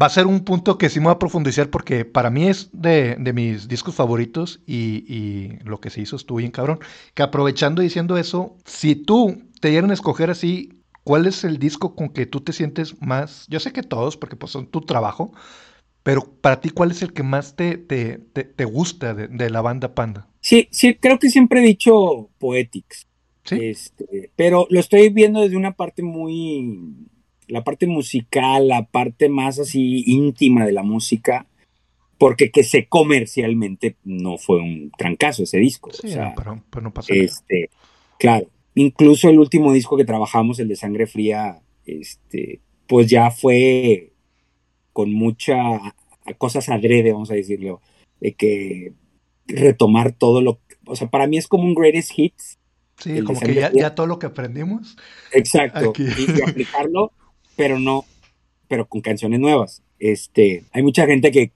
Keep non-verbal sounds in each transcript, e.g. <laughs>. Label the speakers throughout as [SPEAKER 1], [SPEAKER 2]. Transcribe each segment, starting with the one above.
[SPEAKER 1] Va a ser un punto que sí me va a profundizar porque para mí es de, mis discos favoritos y, lo que se hizo estuvo bien cabrón. Que aprovechando diciendo eso, si tú te dieran a escoger así, ¿cuál es el disco con que tú te sientes más? Yo sé que todos, porque pues son tu trabajo, pero para ti, ¿cuál es el que más te, te, te, gusta de, la banda Panda?
[SPEAKER 2] Sí, sí, creo que siempre he dicho Poetics. ¿Sí? Este, pero lo estoy viendo desde una parte muy la parte musical, la parte más así íntima de la música, porque que sé comercialmente no fue un trancazo ese disco. Sí, pero, no pasó este, Claro, incluso el último disco que trabajamos, el de Sangre Fría, este, pues ya fue con mucha cosas adrede, vamos a decirlo, de que retomar todo lo, o sea, para mí es como un greatest hits.
[SPEAKER 1] Sí, como que ya, todo lo que aprendimos.
[SPEAKER 2] Exacto, y aplicarlo pero no, pero con canciones nuevas. Este, hay mucha gente que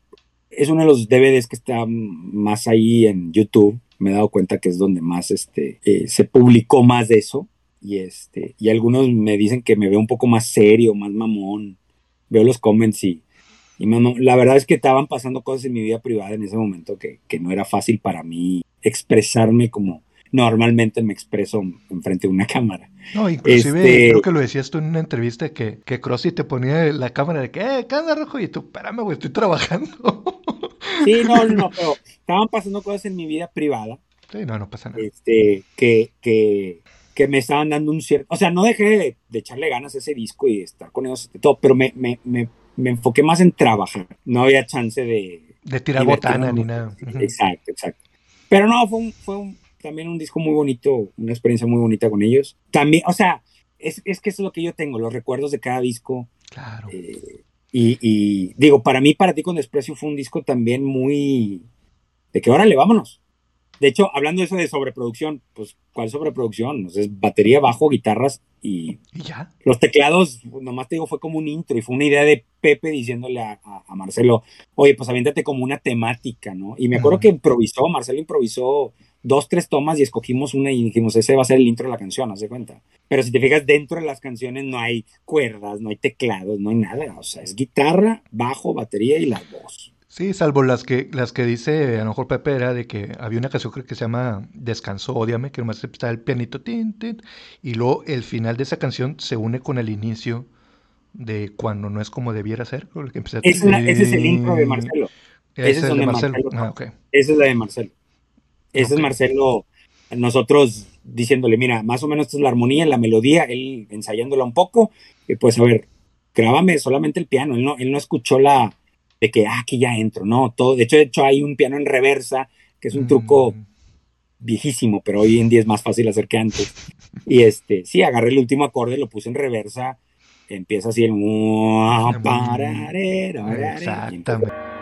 [SPEAKER 2] es uno de los DVDs que está más ahí en YouTube. Me he dado cuenta que es donde más este, eh, se publicó más de eso. Y, este, y algunos me dicen que me veo un poco más serio, más mamón. Veo los comments y, y la verdad es que estaban pasando cosas en mi vida privada en ese momento que, que no era fácil para mí expresarme como, normalmente me expreso enfrente de una cámara.
[SPEAKER 1] No, inclusive este, creo que lo decías tú en una entrevista que, que Crossy te ponía la cámara de que, eh, ¿qué rojo? Y tú, espérame, güey, estoy trabajando. <laughs>
[SPEAKER 2] Sí, no, no, pero estaban pasando cosas en mi vida privada.
[SPEAKER 1] Sí, no, no pasa nada.
[SPEAKER 2] Este, que, que, que me estaban dando un cierto, o sea, no dejé de, echarle ganas a ese disco y de estar con ellos, todo, pero me, me, me, me enfoqué más en trabajar. No había chance de...
[SPEAKER 1] De tirar botana ni nada.
[SPEAKER 2] Exacto, exacto. Pero no, fue un, fue un, también un disco muy bonito, una experiencia muy bonita con ellos. También, o sea, es, es que eso es lo que yo tengo, los recuerdos de cada disco.
[SPEAKER 1] Claro.
[SPEAKER 2] Eh, y, y, digo, para mí, para ti con desprecio fue un disco también muy... De que órale, vámonos. De hecho, hablando de eso de sobreproducción, pues, ¿cuál sobreproducción? O es batería, bajo, guitarras y,
[SPEAKER 1] ¿Y ya.
[SPEAKER 2] los teclados, nomás te digo, fue como un intro y fue una idea de Pepe diciéndole a, a, Marcelo, oye, pues aviéntate como una temática, ¿no? Y me acuerdo que improvisó, Marcelo improvisó dos, tres tomas y escogimos una y dijimos, ese va a ser el intro de la canción, haz de cuenta. Pero si te fijas, dentro de las canciones no hay cuerdas, no hay teclados, no hay nada. O sea, es guitarra, bajo, batería y la voz.
[SPEAKER 1] Sí, salvo las que, las que dice a lo mejor Pepe era de que había una canción que se llama Descanso, Ódiame, que nomás está el pianito, tin, tin, y luego el final de esa canción se une con el inicio de cuando no es como debiera ser.
[SPEAKER 2] ese es el intro de Marcelo. Ese, es, el de Marcelo. Ah, Esa es la de Marcelo. Ese es Marcelo, nosotros diciéndole, mira, más o menos esta es la armonía, la melodía, él ensayándola un poco, y pues a ver, grábame solamente el piano, él no, él no escuchó la de que, ah, aquí ya entro, no, todo, de hecho, de hecho hay un piano en reversa, que es un truco mm. viejísimo, pero hoy en día es más fácil hacer que antes. Y este, sí, agarré el último acorde, lo puse en reversa, empieza así el... Exactamente.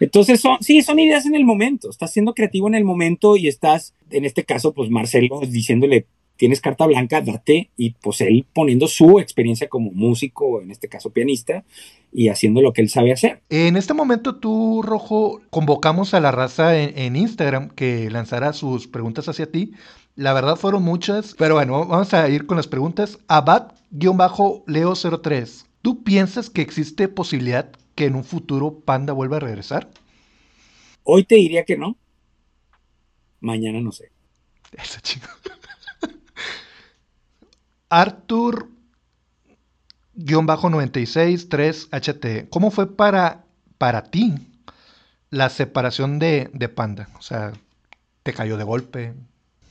[SPEAKER 2] Entonces, son, sí, son ideas en el momento. Estás siendo creativo en el momento y estás, en este caso, pues Marcelo diciéndole, tienes carta blanca, date, y pues él poniendo su experiencia como músico, en este caso pianista, y haciendo lo que él sabe hacer.
[SPEAKER 1] En este momento tú, Rojo, convocamos a la raza en, Instagram que lanzara sus preguntas hacia ti. La verdad fueron muchas, pero bueno, vamos a ir con las preguntas. Abad-Leo03, ¿tú piensas que existe posibilidad que en un futuro Panda vuelva a regresar?
[SPEAKER 2] Hoy te diría que no. Mañana no sé.
[SPEAKER 1] Eso chico. <laughs> Arthur 96 3 HT. ¿Cómo fue para, para ti la separación de, Panda? O sea, ¿te cayó de golpe?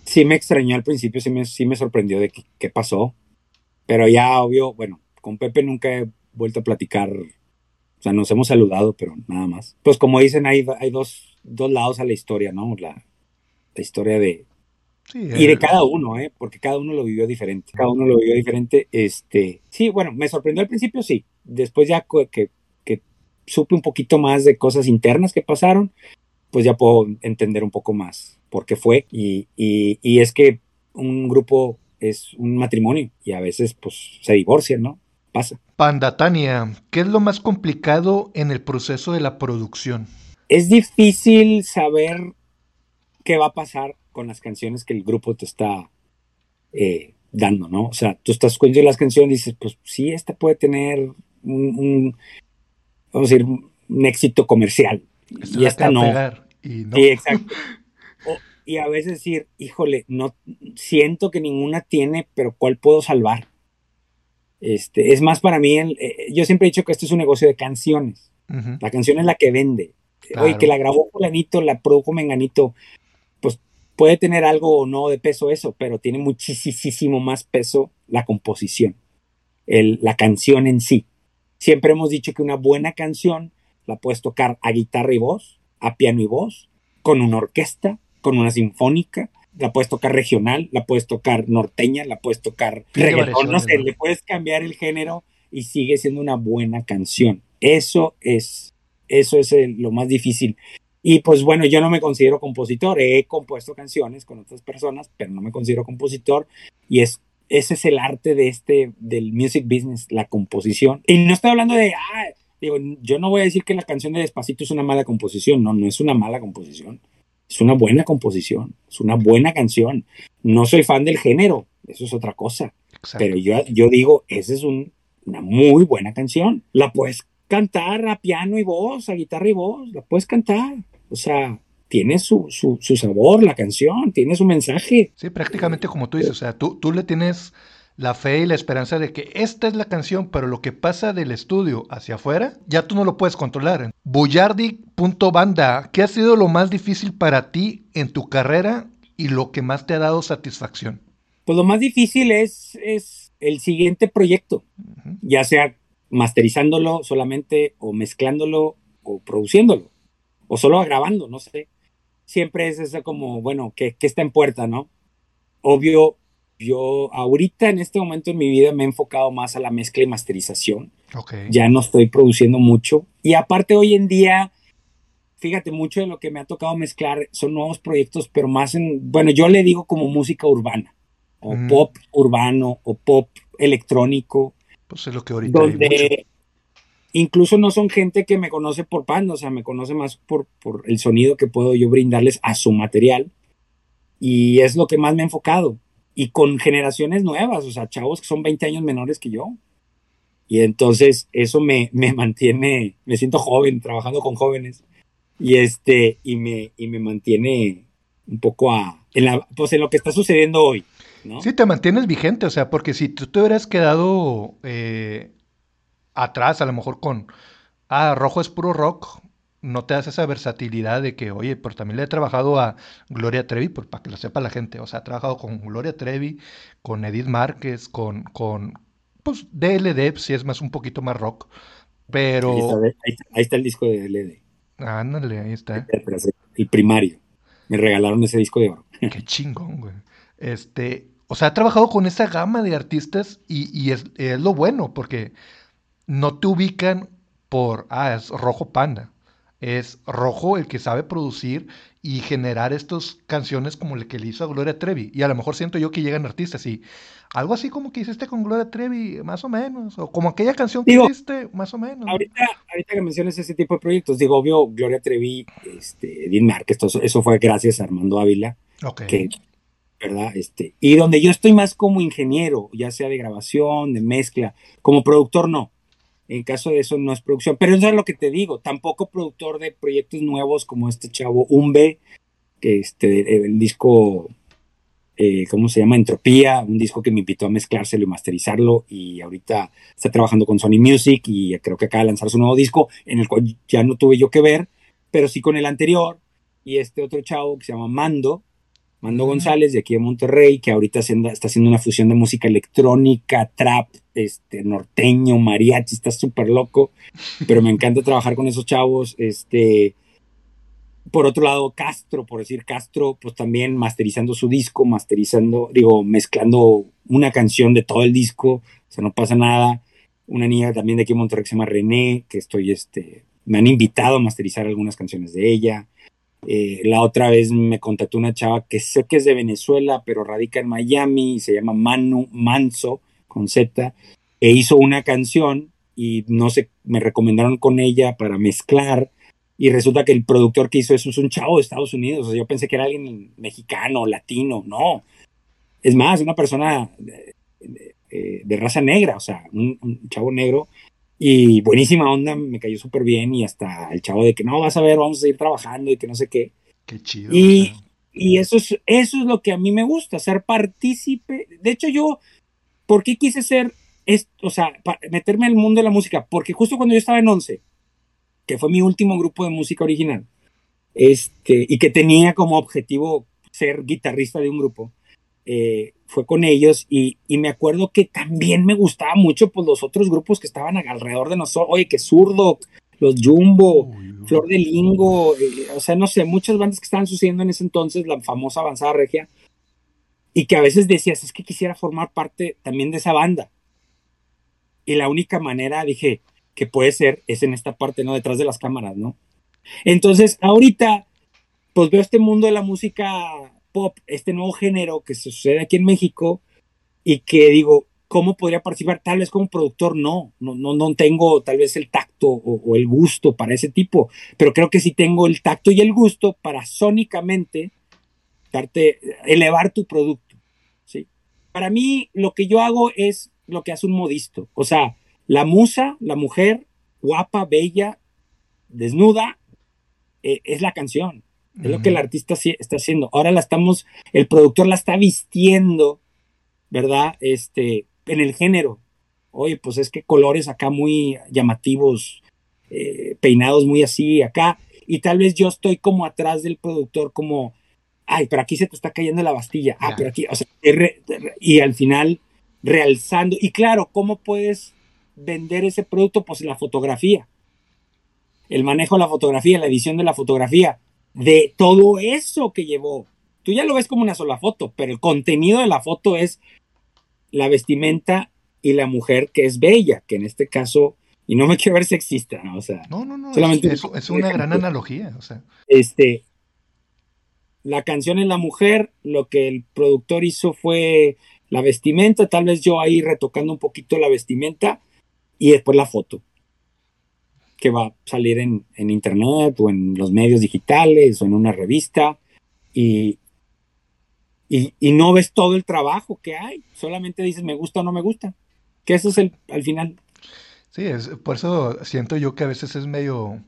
[SPEAKER 2] Sí me extrañó al principio, sí me, sí me sorprendió de qué pasó. Pero ya, obvio, bueno, con Pepe nunca he vuelto a platicar sea, nos hemos saludado, pero nada más. Pues como dicen, hay, hay dos, dos lados a la historia, ¿no? La, la historia de... y de eh, cada uno, ¿eh? Porque cada uno lo vivió diferente. Cada uno lo vivió diferente. Este, sí, bueno, me sorprendió al principio, sí. Después ya que, que supe un poquito más de cosas internas que pasaron, pues ya puedo entender un poco más por qué fue. Y, y, y es que un grupo es un matrimonio y a veces pues se divorcian, ¿no? Pasa.
[SPEAKER 1] Pandatania, ¿qué es lo más complicado en el proceso de la producción?
[SPEAKER 2] Es difícil saber qué va a pasar con las canciones que el grupo te está eh, dando, ¿no? O sea, tú estás escuchando las canciones y dices, pues sí, esta puede tener un, vamos a decir, un éxito comercial. y esta no. y Sí, exacto. y a veces decir, híjole, no siento que ninguna tiene, pero ¿cuál puedo salvar? Este, es más para mí, eh, yo siempre he dicho que esto es un negocio de canciones. La canción es la que vende. Oye, que la grabó fulanito, la produjo menganito, pues puede tener algo o no de peso eso, pero tiene muchísimo más peso la composición, el, la canción en sí. Siempre hemos dicho que una buena canción la puedes tocar a guitarra y voz, a piano y voz, con una orquesta, con una sinfónica, la puedes tocar regional, la puedes tocar norteña, la puedes tocar reggaetón, no sé, le puedes cambiar el género y sigue siendo una buena canción. Eso es, eso es lo más difícil. Y pues bueno, yo no me considero compositor, he compuesto canciones con otras personas, pero no me considero compositor y es ese es el arte de este del music business, la composición. Y no estoy hablando de ah, digo, yo no voy a decir que la canción de Despacito es una mala composición, no, no es una mala composición. Es una buena composición, es una buena canción. No soy fan del género, eso es otra cosa. Pero yo, yo digo, esa es una muy buena canción. La puedes cantar a piano y voz, a guitarra y voz, la puedes cantar. O sea, tiene su, su, sabor la canción, tiene su mensaje.
[SPEAKER 1] Sí, prácticamente como tú dices, o sea, tú, tú le tienes la fe y la esperanza de que esta es la canción, pero lo que pasa del estudio hacia afuera, ya tú no lo puedes controlar. Buyardi.banda, ¿qué ha sido lo más difícil para ti en tu carrera y lo que más te ha dado satisfacción?
[SPEAKER 2] Pues lo más difícil es, es el siguiente proyecto, ya sea masterizándolo solamente o mezclándolo o produciéndolo o solo grabando, no sé. Siempre es eso como, bueno, que, está en puerta, ¿no? Obvio, yo ahorita en este momento en mi vida me he enfocado más a la mezcla y masterización. Ya no estoy produciendo mucho. Y aparte hoy en día, fíjate, mucho de lo que me ha tocado mezclar son nuevos proyectos, pero más en, bueno, yo le digo como música urbana, o pop urbano, o pop electrónico.
[SPEAKER 1] Pues es lo que ahorita donde,
[SPEAKER 2] incluso no son gente que me conoce por pan, o sea, me conoce más por, por el sonido que puedo yo brindarles a su material. Y es lo que más me he enfocado. Y con generaciones nuevas, o sea, chavos que son 20 años menores que yo. Y entonces eso me, me mantiene, me siento joven trabajando con jóvenes. Y este, y me, y me mantiene un poco a, en la, pues en lo que está sucediendo hoy.
[SPEAKER 1] Sí, te mantienes vigente, o sea, porque si tú te hubieras quedado eh, atrás, a lo mejor con, ah, rojo es puro rock, no te das esa versatilidad de que, oye, pero también le he trabajado a Gloria Trevi, pues, para que lo sepa la gente, o sea, he trabajado con Gloria Trevi, con Edith Márquez, con, con pues, DLD, si es más un poquito más rock, pero...
[SPEAKER 2] Ahí está, el disco de DLD.
[SPEAKER 1] Ándale, ahí está.
[SPEAKER 2] El primario. Me regalaron ese disco de oro. <laughs>
[SPEAKER 1] Qué chingón, güey. Este, o sea, he trabajado con esa gama de artistas y, y es, es, lo bueno, porque no te ubican por, ah, es rojo panda. Es rojo el que sabe producir y generar estas canciones como el que le hizo a Gloria Trevi. Y a lo mejor siento yo que llegan artistas y algo así como que hiciste con Gloria Trevi, más o menos. O como aquella canción que hiciste, más o menos.
[SPEAKER 2] Ahorita, ahorita que mencionas ese tipo de proyectos, digo, obvio, Gloria Trevi, este, Edith Márquez, eso fue gracias a Armando Ávila.
[SPEAKER 1] Ok.
[SPEAKER 2] ¿verdad? Este, y donde yo estoy más como ingeniero, ya sea de grabación, de mezcla, como productor no. En caso de eso no es producción. Pero eso es lo que te digo. Tampoco productor de proyectos nuevos como este chavo Umbe, que este, el disco, eh, ¿cómo se llama? Entropía, un disco que me invitó a mezclárselo y masterizarlo. Y ahorita está trabajando con Sony Music y creo que acaba de lanzar su nuevo disco, en el cual ya no tuve yo que ver, pero sí con el anterior. Y este otro chavo que se llama Mando, Mando González de aquí de Monterrey, que ahorita está haciendo una fusión de música electrónica, trap, este, norteño, mariachi, está súper loco, <laughs> pero me encanta trabajar con esos chavos. Este, por otro lado, Castro, por decir Castro, pues también masterizando su disco, masterizando, digo, mezclando una canción de todo el disco, o sea, no pasa nada. Una niña también de aquí de Monterrey que se llama René, que estoy, este, me han invitado a masterizar algunas canciones de ella. Eh, la otra vez me contactó una chava que sé que es de Venezuela, pero radica en Miami y se llama Manu Manso, con Z, e hizo una canción y no sé, me recomendaron con ella para mezclar y resulta que el productor que hizo eso es un chavo de Estados Unidos. O sea, yo pensé que era alguien mexicano, latino, no. Es más, una persona de, raza negra, o sea, un, chavo negro y buenísima onda, me cayó súper bien y hasta el chavo de que no, vas a ver, vamos a seguir trabajando y que no sé qué.
[SPEAKER 1] Qué chido.
[SPEAKER 2] Y, y eso, es, eso es lo que a mí me gusta, ser partícipe. De hecho, yo, ¿por qué quise ser, o sea, meterme en el mundo de la música? Porque justo cuando yo estaba en Once, que fue mi último grupo de música original, este, y que tenía como objetivo ser guitarrista de un grupo, eh, fue con ellos y, me acuerdo que también me gustaba mucho pues los otros grupos que estaban alrededor de nosotros, oye, que zurdo, los Jumbo, Flor de Lingo, eh, o sea, no sé, muchas bandas que estaban sucediendo en ese entonces, la famosa avanzada regia, y que a veces decías, es que quisiera formar parte también de esa banda. Y la única manera, dije, que puede ser es en esta parte, ¿no? Detrás de las cámaras, ¿no? Entonces, ahorita, pues veo este mundo de la música pop, este nuevo género que se sucede aquí en México y que digo, ¿cómo podría participar? Tal vez como productor no, no, no, no tengo tal vez el tacto o, el gusto para ese tipo, pero creo que sí tengo el tacto y el gusto para sónicamente darte, elevar tu producto, ¿sí? Para mí lo que yo hago es lo que hace un modisto, o sea, la musa, la mujer guapa, bella, desnuda, eh, es la canción. Es lo que el artista está haciendo. Ahora la estamos, el productor la está vistiendo, ¿verdad? Este, en el género. Oye, pues es que colores acá muy llamativos, eh, peinados muy así acá. Y tal vez yo estoy como atrás del productor, como, ay, pero aquí se te está cayendo la bastilla. Ah, pero aquí, o sea, y al final realzando. Y claro, ¿cómo puedes vender ese producto? Pues la fotografía. El manejo de la fotografía, la edición de la fotografía de todo eso que llevó. Tú ya lo ves como una sola foto, pero el contenido de la foto es la vestimenta y la mujer que es bella, que en este caso, y no me <laughs> quiero ver sexista, ¿no? O sea,
[SPEAKER 1] no, no, no, solamente es, es una gran analogía, o sea.
[SPEAKER 2] Este, la canción es la mujer, lo que el productor hizo fue la vestimenta, tal vez yo ahí retocando un poquito la vestimenta y después la foto que va a salir en, internet o en los medios digitales o en una revista. Y, y, no ves todo el trabajo que hay, solamente dices me gusta o no me gusta, que eso es el al final.
[SPEAKER 1] Sí, es, por eso siento yo que a veces es medio...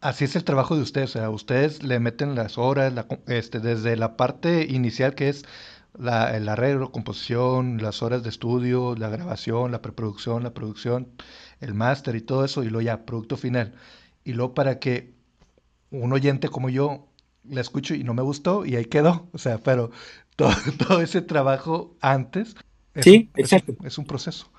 [SPEAKER 1] Así es el trabajo de ustedes, o sea, ustedes le meten las horas, este, desde la parte inicial que es la, el arreglo, composición, las horas de estudio, la grabación, la preproducción, la producción, el máster y todo eso, y luego ya, producto final. Y luego para que un oyente como yo la escucho y no me gustó y ahí quedó. O sea, pero <laughs> todo, todo ese trabajo antes
[SPEAKER 2] es, sí, exacto.
[SPEAKER 1] Es, un proceso.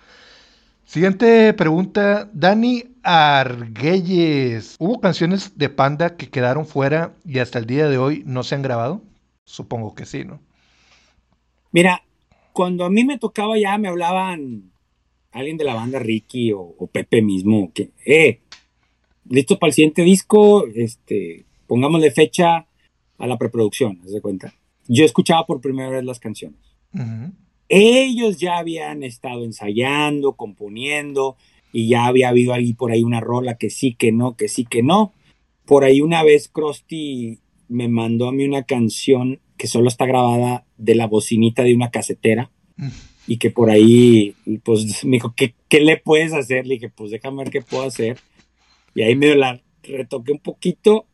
[SPEAKER 1] Siguiente pregunta, Dani Arguelles. ¿Hubo canciones de Panda que quedaron fuera y hasta el día de hoy no se han grabado? Supongo que sí, ¿no?
[SPEAKER 2] Mira, cuando a mí me tocaba ya me hablaban alguien de la banda Ricky o, Pepe mismo, que, eh, listo para el siguiente disco, este, pongámosle fecha a la preproducción, ¿se cuenta? Yo escuchaba por primera vez las canciones. Ellos ya habían estado ensayando, componiendo, y ya había habido ahí por ahí una rola que sí, que no, que sí, que no. Por ahí una vez Krusty me mandó a mí una canción que solo está grabada de la bocinita de una casetera y que por ahí, pues <laughs> me dijo, ¿qué, ¿qué, le puedes hacer? Le dije, pues déjame ver qué puedo hacer. Y ahí medio la retoqué un poquito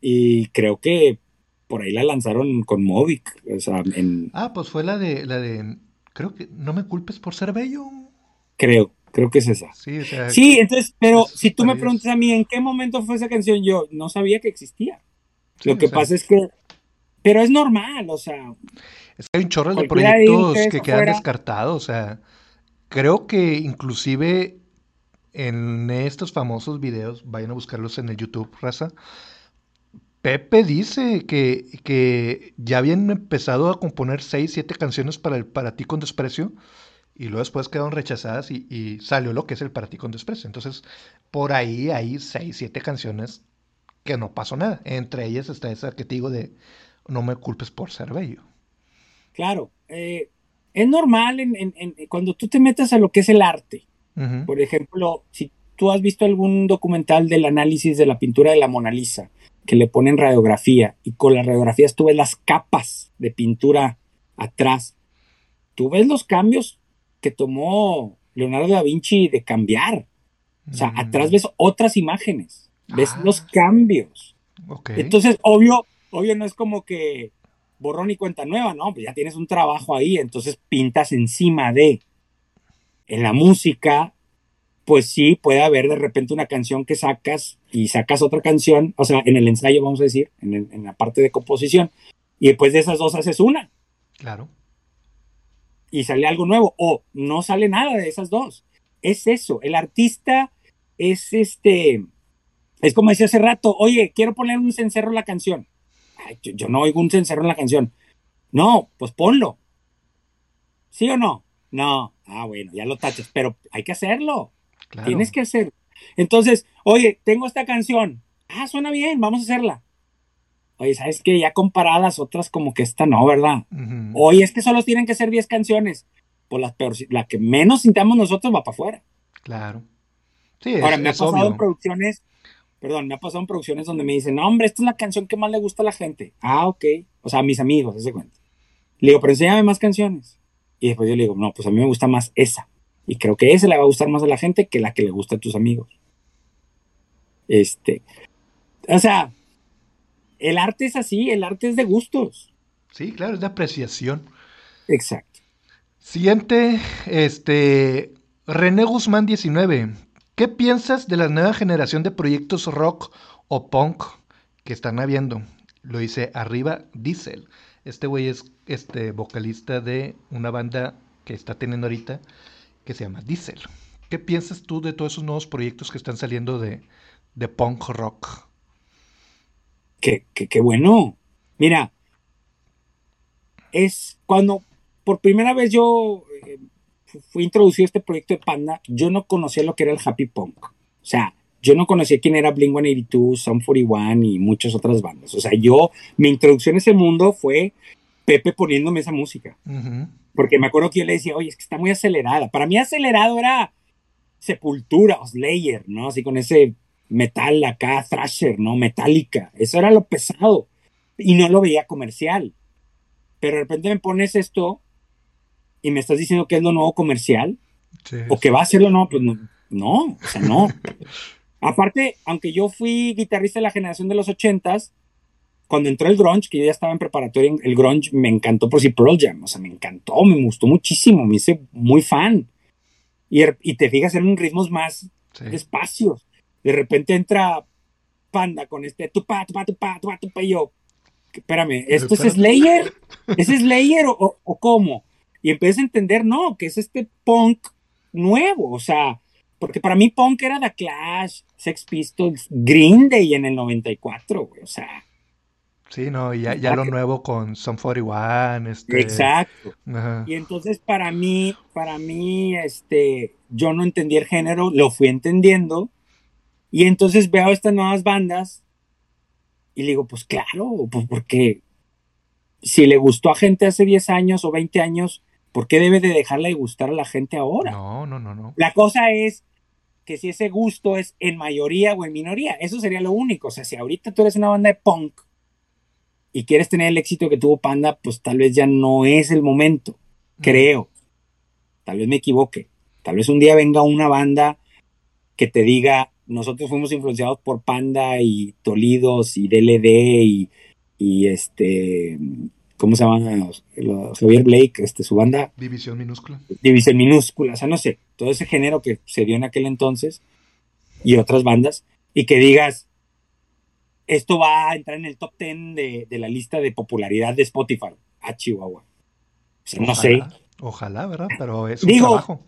[SPEAKER 2] y creo que por ahí la lanzaron con Movic. O sea, en...
[SPEAKER 1] Ah, pues fue la de, la de, creo que, no me culpes por ser bello.
[SPEAKER 2] Creo, creo que es esa.
[SPEAKER 1] Sí, o sea,
[SPEAKER 2] sí entonces, pero si tú me preguntas a mí en qué momento fue esa canción, yo no sabía que existía. Lo que pasa es que, pero es normal, o sea,
[SPEAKER 1] es que hay un chorro de proyectos que quedan descartados. O sea, creo que inclusive en estos famosos videos, vayan a buscarlos en el YouTube, raza. Pepe dice que, que ya habían empezado a componer 6, 7 canciones para, el, para ti con desprecio y luego después quedaron rechazadas y, salió lo que es el para ti con desprecio. Entonces, por ahí hay 6, 7 canciones que no pasó nada. Entre ellas está esa que te digo de No me culpes por ser bello.
[SPEAKER 2] Claro, eh, es normal en, cuando tú te metas a lo que es el arte. Por ejemplo, si tú has visto algún documental del análisis de la pintura de la Mona Lisa, que le ponen radiografía y con las radiografías tú ves las capas de pintura atrás, tú ves los cambios que tomó Leonardo da Vinci de cambiar. O sea, atrás ves otras imágenes, ves
[SPEAKER 1] Ah.
[SPEAKER 2] los cambios. Entonces, obvio, obvio no es como que borrón y cuenta nueva, ¿no? Pues ya tienes un trabajo ahí, entonces pintas encima de. En la música, pues sí, puede haber de repente una canción que sacas y sacas otra canción, o sea, en el ensayo, vamos a decir, en, el- en la parte de composición, y después de esas dos haces una
[SPEAKER 1] Claro.
[SPEAKER 2] y sale algo nuevo, o no sale nada de esas dos. Es eso, el artista es este, es como decía hace rato, oye, quiero poner un cencerro en la canción. Ay, yo, yo no oigo un cencerro en la canción. No, pues ponlo. ¿Sí o no? No. Ah, bueno, ya lo tachas, pero hay que hacerlo.
[SPEAKER 1] Claro.
[SPEAKER 2] Tienes que hacer. Entonces, oye, tengo esta canción. Ah, suena bien, vamos a hacerla. Oye, ¿sabes qué? Ya comparada a las otras, como que esta no, ¿verdad?
[SPEAKER 1] Ujú.
[SPEAKER 2] Oye, es que solo tienen que ser 10 canciones. Pues la, peor, la que menos sintamos nosotros va para afuera.
[SPEAKER 1] Claro. Sí,
[SPEAKER 2] Ahora,
[SPEAKER 1] es,
[SPEAKER 2] me ha pasado
[SPEAKER 1] obvio.
[SPEAKER 2] en producciones, perdón, me ha pasado en producciones donde me dicen, no, hombre, esta es la canción que más le gusta a la gente. Ah, ok. O sea, a mis amigos, ese cuenta. Le digo, pero enséñame más canciones. Y después yo le digo, no, pues a mí me gusta más esa. Y creo que esa le va a gustar más a la gente que la que le gusta a tus amigos. Este. O sea, el arte es así, el arte es de gustos.
[SPEAKER 1] Sí, claro, es de apreciación.
[SPEAKER 2] Exacto.
[SPEAKER 1] Siguiente, este, René Guzmán 19. ¿Qué piensas de la nueva generación de proyectos rock o punk que están habiendo? Lo dice arriba Diesel. Este güey es este vocalista de una banda que está teniendo ahorita que se llama Diesel. ¿Qué piensas tú de todos esos nuevos proyectos que están saliendo de, de punk rock?
[SPEAKER 2] Qué, qué, bueno. Mira, es cuando por primera vez yo fui introducido a este proyecto de Panda, yo no conocía lo que era el happy punk. O sea, yo no conocía quién era Blink 182, Sum 41 y muchas otras bandas. O sea, yo, mi introducción a ese mundo fue Pepe poniéndome esa música. Porque me acuerdo que yo le decía, oye, es que está muy acelerada. Para mí acelerado era Sepultura o Slayer, ¿no? Así con ese metal acá, Thrasher, ¿no? Metálica. Eso era lo pesado. Y no lo veía comercial. Pero de repente me pones esto y me estás diciendo que es lo nuevo comercial
[SPEAKER 1] Sí,
[SPEAKER 2] o que va a ser lo nuevo, pues no, no o sea, no. <laughs> Aparte, aunque yo fui guitarrista de la generación de los ochentas, cuando entró el grunge, que yo ya estaba en preparatoria, el grunge me encantó por si Pearl Jam, o sea, me encantó, me gustó muchísimo, me hice muy fan. Y, er- y te fijas, eran ritmos más
[SPEAKER 1] sí.
[SPEAKER 2] despacios. De repente entra Panda con este tupa, tupa, tupa, tupa, tupa, y yo, espérame, ¿esto es. Slayer? <laughs> ¿Es Slayer o cómo? Y empecé a entender, no, que es este punk nuevo, o sea, porque para mí punk era The Clash, Sex Pistols, Green Day en el 94, güey, o sea,
[SPEAKER 1] Sí, no, y ya, ya lo nuevo con Some 41, este...
[SPEAKER 2] exacto.
[SPEAKER 1] ajá.
[SPEAKER 2] Y entonces para mí, para mí, este, yo no entendí el género, lo fui entendiendo. Y entonces veo estas nuevas bandas y le digo, pues claro, pues porque si le gustó a gente hace 10 años o 20 años, ¿por qué debe de dejarle de gustar a la gente ahora?
[SPEAKER 1] No, no, no, no.
[SPEAKER 2] La cosa es que si ese gusto es en mayoría o en minoría, eso sería lo único. O sea, si ahorita tú eres una banda de punk y quieres tener el éxito que tuvo Panda, pues tal vez ya no es el momento, creo. Tal vez me equivoque. Tal vez un día venga una banda que te diga, nosotros fuimos influenciados por Panda y Tolidos y DLD y, y este, ¿cómo se llama? Javier Blake, este, su banda,
[SPEAKER 1] División minúscula.
[SPEAKER 2] División Minúscula, o sea, no sé, todo ese género que se dio en aquel entonces y otras bandas, y que digas, esto va a entrar en el top 10 de, de la lista de popularidad de Spotify. Ah, Chihuahua. O sea, no sé.
[SPEAKER 1] Ojalá, Ojalá, ¿verdad? Pero es un
[SPEAKER 2] Digo-
[SPEAKER 1] trabajo.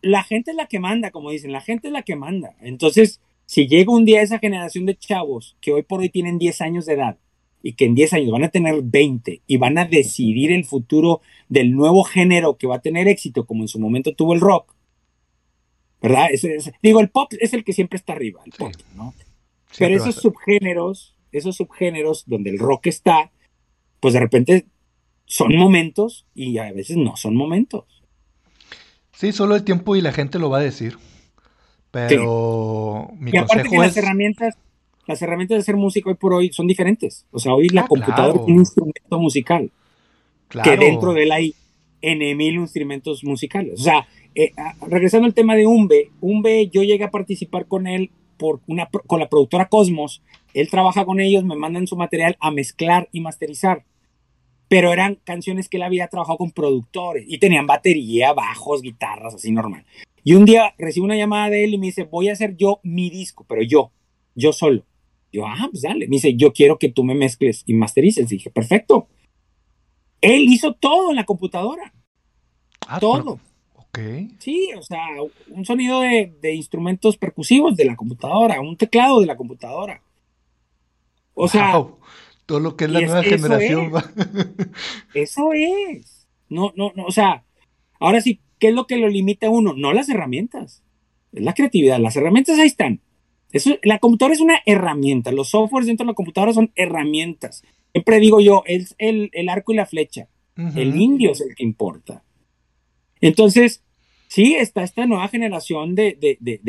[SPEAKER 2] La gente es la que manda, como dicen, la gente es la que manda. Entonces, si llega un día esa generación de chavos que hoy por hoy tienen 10 años de edad y que en 10 años van a tener 20 y van a decidir el futuro del nuevo género que va a tener éxito, como en su momento tuvo el rock, ¿verdad? Digo, el pop es el que siempre está arriba, el
[SPEAKER 1] Sí.
[SPEAKER 2] pop, ¿no?
[SPEAKER 1] Siempre
[SPEAKER 2] Pero esos subgéneros, esos subgéneros donde el rock está, pues de repente son momentos y a veces no son momentos.
[SPEAKER 1] Sí, solo el tiempo y la gente lo va a decir. Pero mi
[SPEAKER 2] Y aparte que las herramientas, las herramientas de ser músico hoy por hoy son diferentes. O sea, hoy la
[SPEAKER 1] Ah,
[SPEAKER 2] computadora
[SPEAKER 1] claro.
[SPEAKER 2] es un instrumento musical. que dentro de él hay N mil instrumentos musicales. O sea, eh, regresando al tema de Umbe, Umbe yo llegué a participar con él por una, con la productora Cosmos. Él trabaja con ellos, me mandan su material a mezclar y masterizar. Pero eran canciones que él había trabajado con productores y tenían batería, bajos, guitarras, así normal. Y un día recibo una llamada de él y me dice, voy a hacer yo mi disco, pero yo, yo solo. Yo, ah, pues dale. Me dice, yo quiero que tú me mezcles y masterices. Y dije, perfecto. Él hizo todo en la computadora. Ah, todo.
[SPEAKER 1] ok.
[SPEAKER 2] Sí, o sea, un sonido de, instrumentos percusivos de la computadora, un teclado de la computadora. O sea.
[SPEAKER 1] Todo lo que es la nueva generación. <laughs>
[SPEAKER 2] Eso es. No, no, no. O sea, ahora sí, ¿qué es lo que lo limita a uno? No las herramientas. Es la creatividad. Las herramientas ahí están. Eso, la computadora es una herramienta. Los softwares dentro de la computadora son herramientas. Siempre digo yo, es el, arco y la flecha. El indio es el que importa. Entonces, sí, está esta nueva generación de,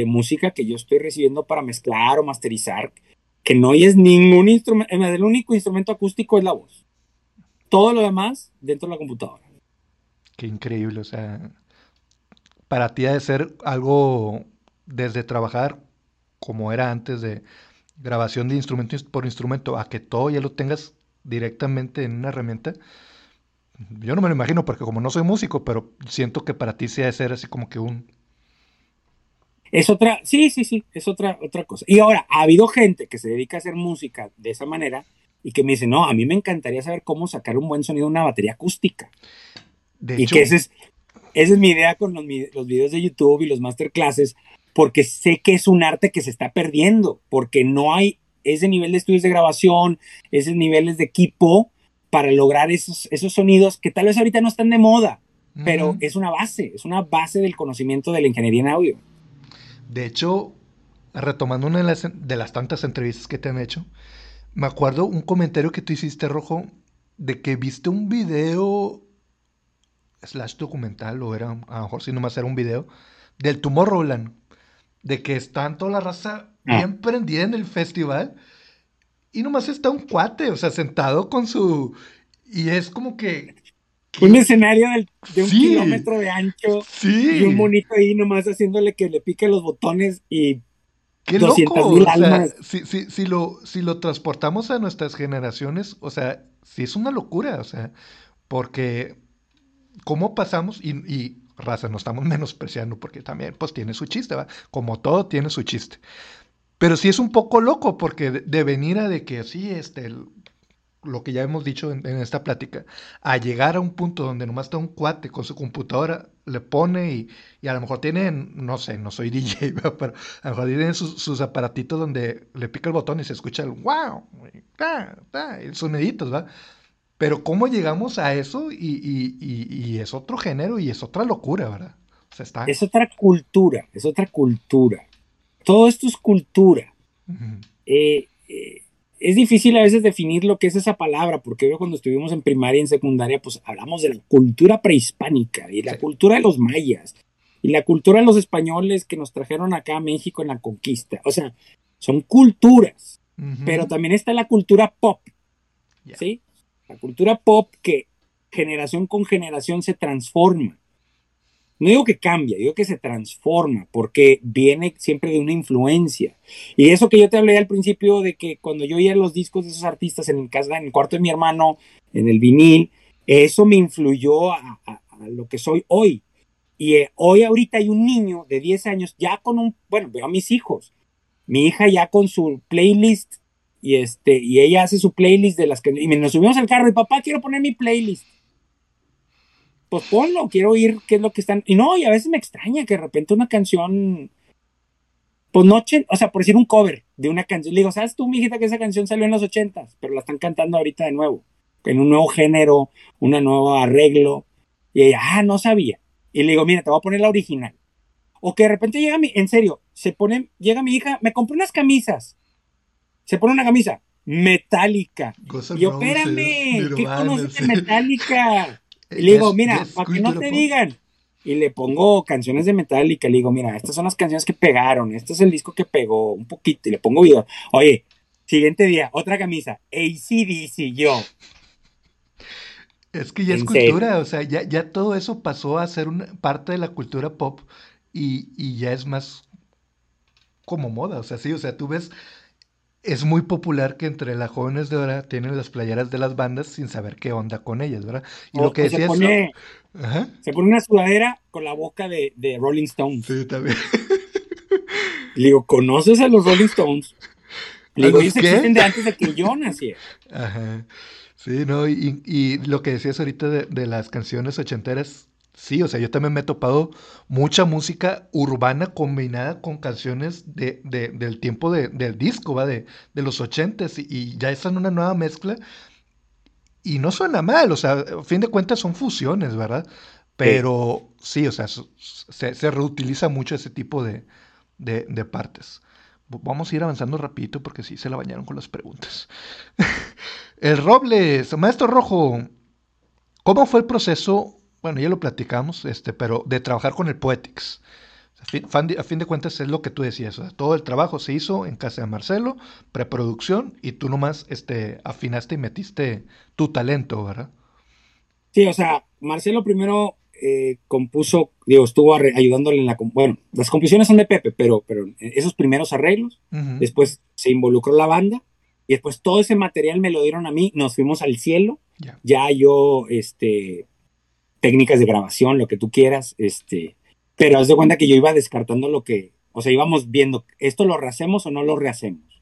[SPEAKER 2] música que yo estoy recibiendo para mezclar o masterizar, que no es ningún instrumento, el único instrumento acústico es la voz. Todo lo demás dentro de la computadora.
[SPEAKER 1] Qué increíble, o sea, para ti ha de ser algo desde trabajar como era antes de grabación de instrumento por instrumento a que todo ya lo tengas directamente en una herramienta, yo no me lo imagino porque como no soy músico, pero siento que para ti sí ha de ser así como que un...
[SPEAKER 2] Es otra, sí, sí, sí, es otra, otra cosa. Y ahora, ha habido gente que se dedica a hacer música de esa manera y que me dice, no, a mí me encantaría saber cómo sacar un buen sonido de una batería acústica. De y que ese es, esa es mi idea con los, los videos de YouTube y los masterclasses, porque sé que es un arte que se está perdiendo, porque no hay ese nivel de estudios de grabación, esos niveles de equipo para lograr esos, esos sonidos que tal vez ahorita no están de moda, pero es una base, es una base del conocimiento de la ingeniería en audio.
[SPEAKER 1] De hecho, retomando una de las, de las tantas entrevistas que te han hecho, me acuerdo un comentario que tú hiciste, Rojo, de que viste un video slash documental, o era, a lo mejor si nomás era un video, del Tomorrowland, de que están toda la raza ah. bien prendida en el festival y nomás está un cuate, o sea, sentado con su... Y es como que...
[SPEAKER 2] Un escenario de un kilómetro de ancho.
[SPEAKER 1] Sí.
[SPEAKER 2] Y un monito ahí nomás haciéndole que le pique los botones y...
[SPEAKER 1] Qué loco. O sea, si, si, si, lo, si lo transportamos a nuestras generaciones, o sea, sí es una locura, o sea, porque cómo pasamos y, y raza, no estamos <laughs> menospreciando porque también pues tiene su chiste, ¿va? Como todo tiene su chiste. Pero sí es un poco loco porque de, venir a de que sí, este, lo que ya hemos dicho en, esta plática, a llegar a un punto donde nomás está un cuate con su computadora, le pone y, y a lo mejor tienen, no sé, no soy <laughs> DJ, pero a lo mejor tienen sus, aparatitos donde le pica el botón y se escucha el wow, el soniditos, ¿va? Pero cómo llegamos a eso y, y, y, es otro género y es otra locura, ¿verdad?
[SPEAKER 2] O sea, está... Es otra cultura, es otra cultura todo esto es cultura. Eh, eh, es difícil a veces definir lo que es esa palabra, porque yo cuando estuvimos en primaria y en secundaria, pues hablamos de la cultura prehispánica y la cultura de los mayas y la cultura de los españoles que nos trajeron acá a México en la conquista. O sea, son culturas, pero también está la cultura pop, ¿sí? La cultura pop que generación con generación se transforma no digo que cambia, digo que se transforma, porque viene siempre de una influencia. Y eso que yo te hablé al principio de que cuando yo oía los discos de esos artistas en, el cuarto de mi hermano, en el vinil, eso me influyó a, lo que soy hoy. Y eh, hoy ahorita hay un niño de 10 años ya con un, bueno, veo a mis hijos, mi hija ya con su playlist y este y ella hace su playlist de las que y nos subimos al carro y papá quiero poner mi playlist pues ponlo, quiero oír qué es lo que están. Y no, y a veces me extraña que de repente una canción, pues no, o sea, por decir un cover de una canción, le digo, ¿sabes tú, mijita, que esa canción salió en los ochentas, pero la están cantando ahorita de nuevo, en un nuevo género, un nuevo arreglo? Y ella, ah, no sabía. Y le digo, mira, te voy a poner la original. O que de repente llega mi, en serio, se pone, llega mi hija, me compré unas camisas. Se pone una camisa metálica. y yo, espérame, ¿qué conoces de metálica? Y <laughs> le digo, mira, para que no te digan. Y le pongo canciones de Metallica. Le digo, mira, estas son las canciones que pegaron. Este es el disco que pegó un poquito. Y le pongo video. Oye, siguiente día, otra camisa. ACDC, yo.
[SPEAKER 1] Es que ya es cultura, o sea, ya, ya todo eso pasó a ser una parte de la cultura pop y, y ya es más como moda, o sea, sí, o sea, tú ves, es muy popular que entre las jóvenes de ahora tienen las playeras de las bandas sin saber qué onda con ellas, ¿verdad? Y lo que decía
[SPEAKER 2] se pone, se pone una sudadera con la boca de, de Rolling Stones.
[SPEAKER 1] Sí, también. <laughs>
[SPEAKER 2] Le digo, ¿conoces a los Rolling Stones? <laughs> Le digo, ellos existen de antes de que yo naciera.
[SPEAKER 1] Ajá. Sí, no, y, y lo que decías ahorita de, de, las canciones ochenteras, sí, o sea, yo también me he topado mucha música urbana combinada con canciones de, de del tiempo de, del disco, va, de, de los ochentas, y, y ya están una nueva mezcla. Y no suena mal, o sea, a fin de cuentas son fusiones, ¿verdad? Pero sí, sí o sea, se, se, reutiliza mucho ese tipo de, de, de partes. Vamos a ir avanzando rapidito porque sí se la bañaron con las preguntas. <laughs> el Robles, Maestro Rojo, ¿cómo fue el proceso? Bueno, ya lo platicamos, este, pero de trabajar con el Poetics. A fin, a fin de cuentas es lo que tú decías, o sea, todo el trabajo se hizo en casa de Marcelo, preproducción, y tú nomás este, afinaste y metiste tu talento, ¿verdad?
[SPEAKER 2] Sí, o sea, Marcelo primero eh, compuso, digo, estuvo ayudándole en la... Bueno, las composiciones son de Pepe, pero, pero esos primeros arreglos, uh -huh. después se involucró la banda y después todo ese material me lo dieron a mí, nos fuimos al cielo, yeah. ya yo, este, técnicas de grabación, lo que tú quieras, este, pero haz de cuenta que yo iba descartando lo que, o sea, íbamos viendo, ¿esto lo rehacemos o no lo rehacemos?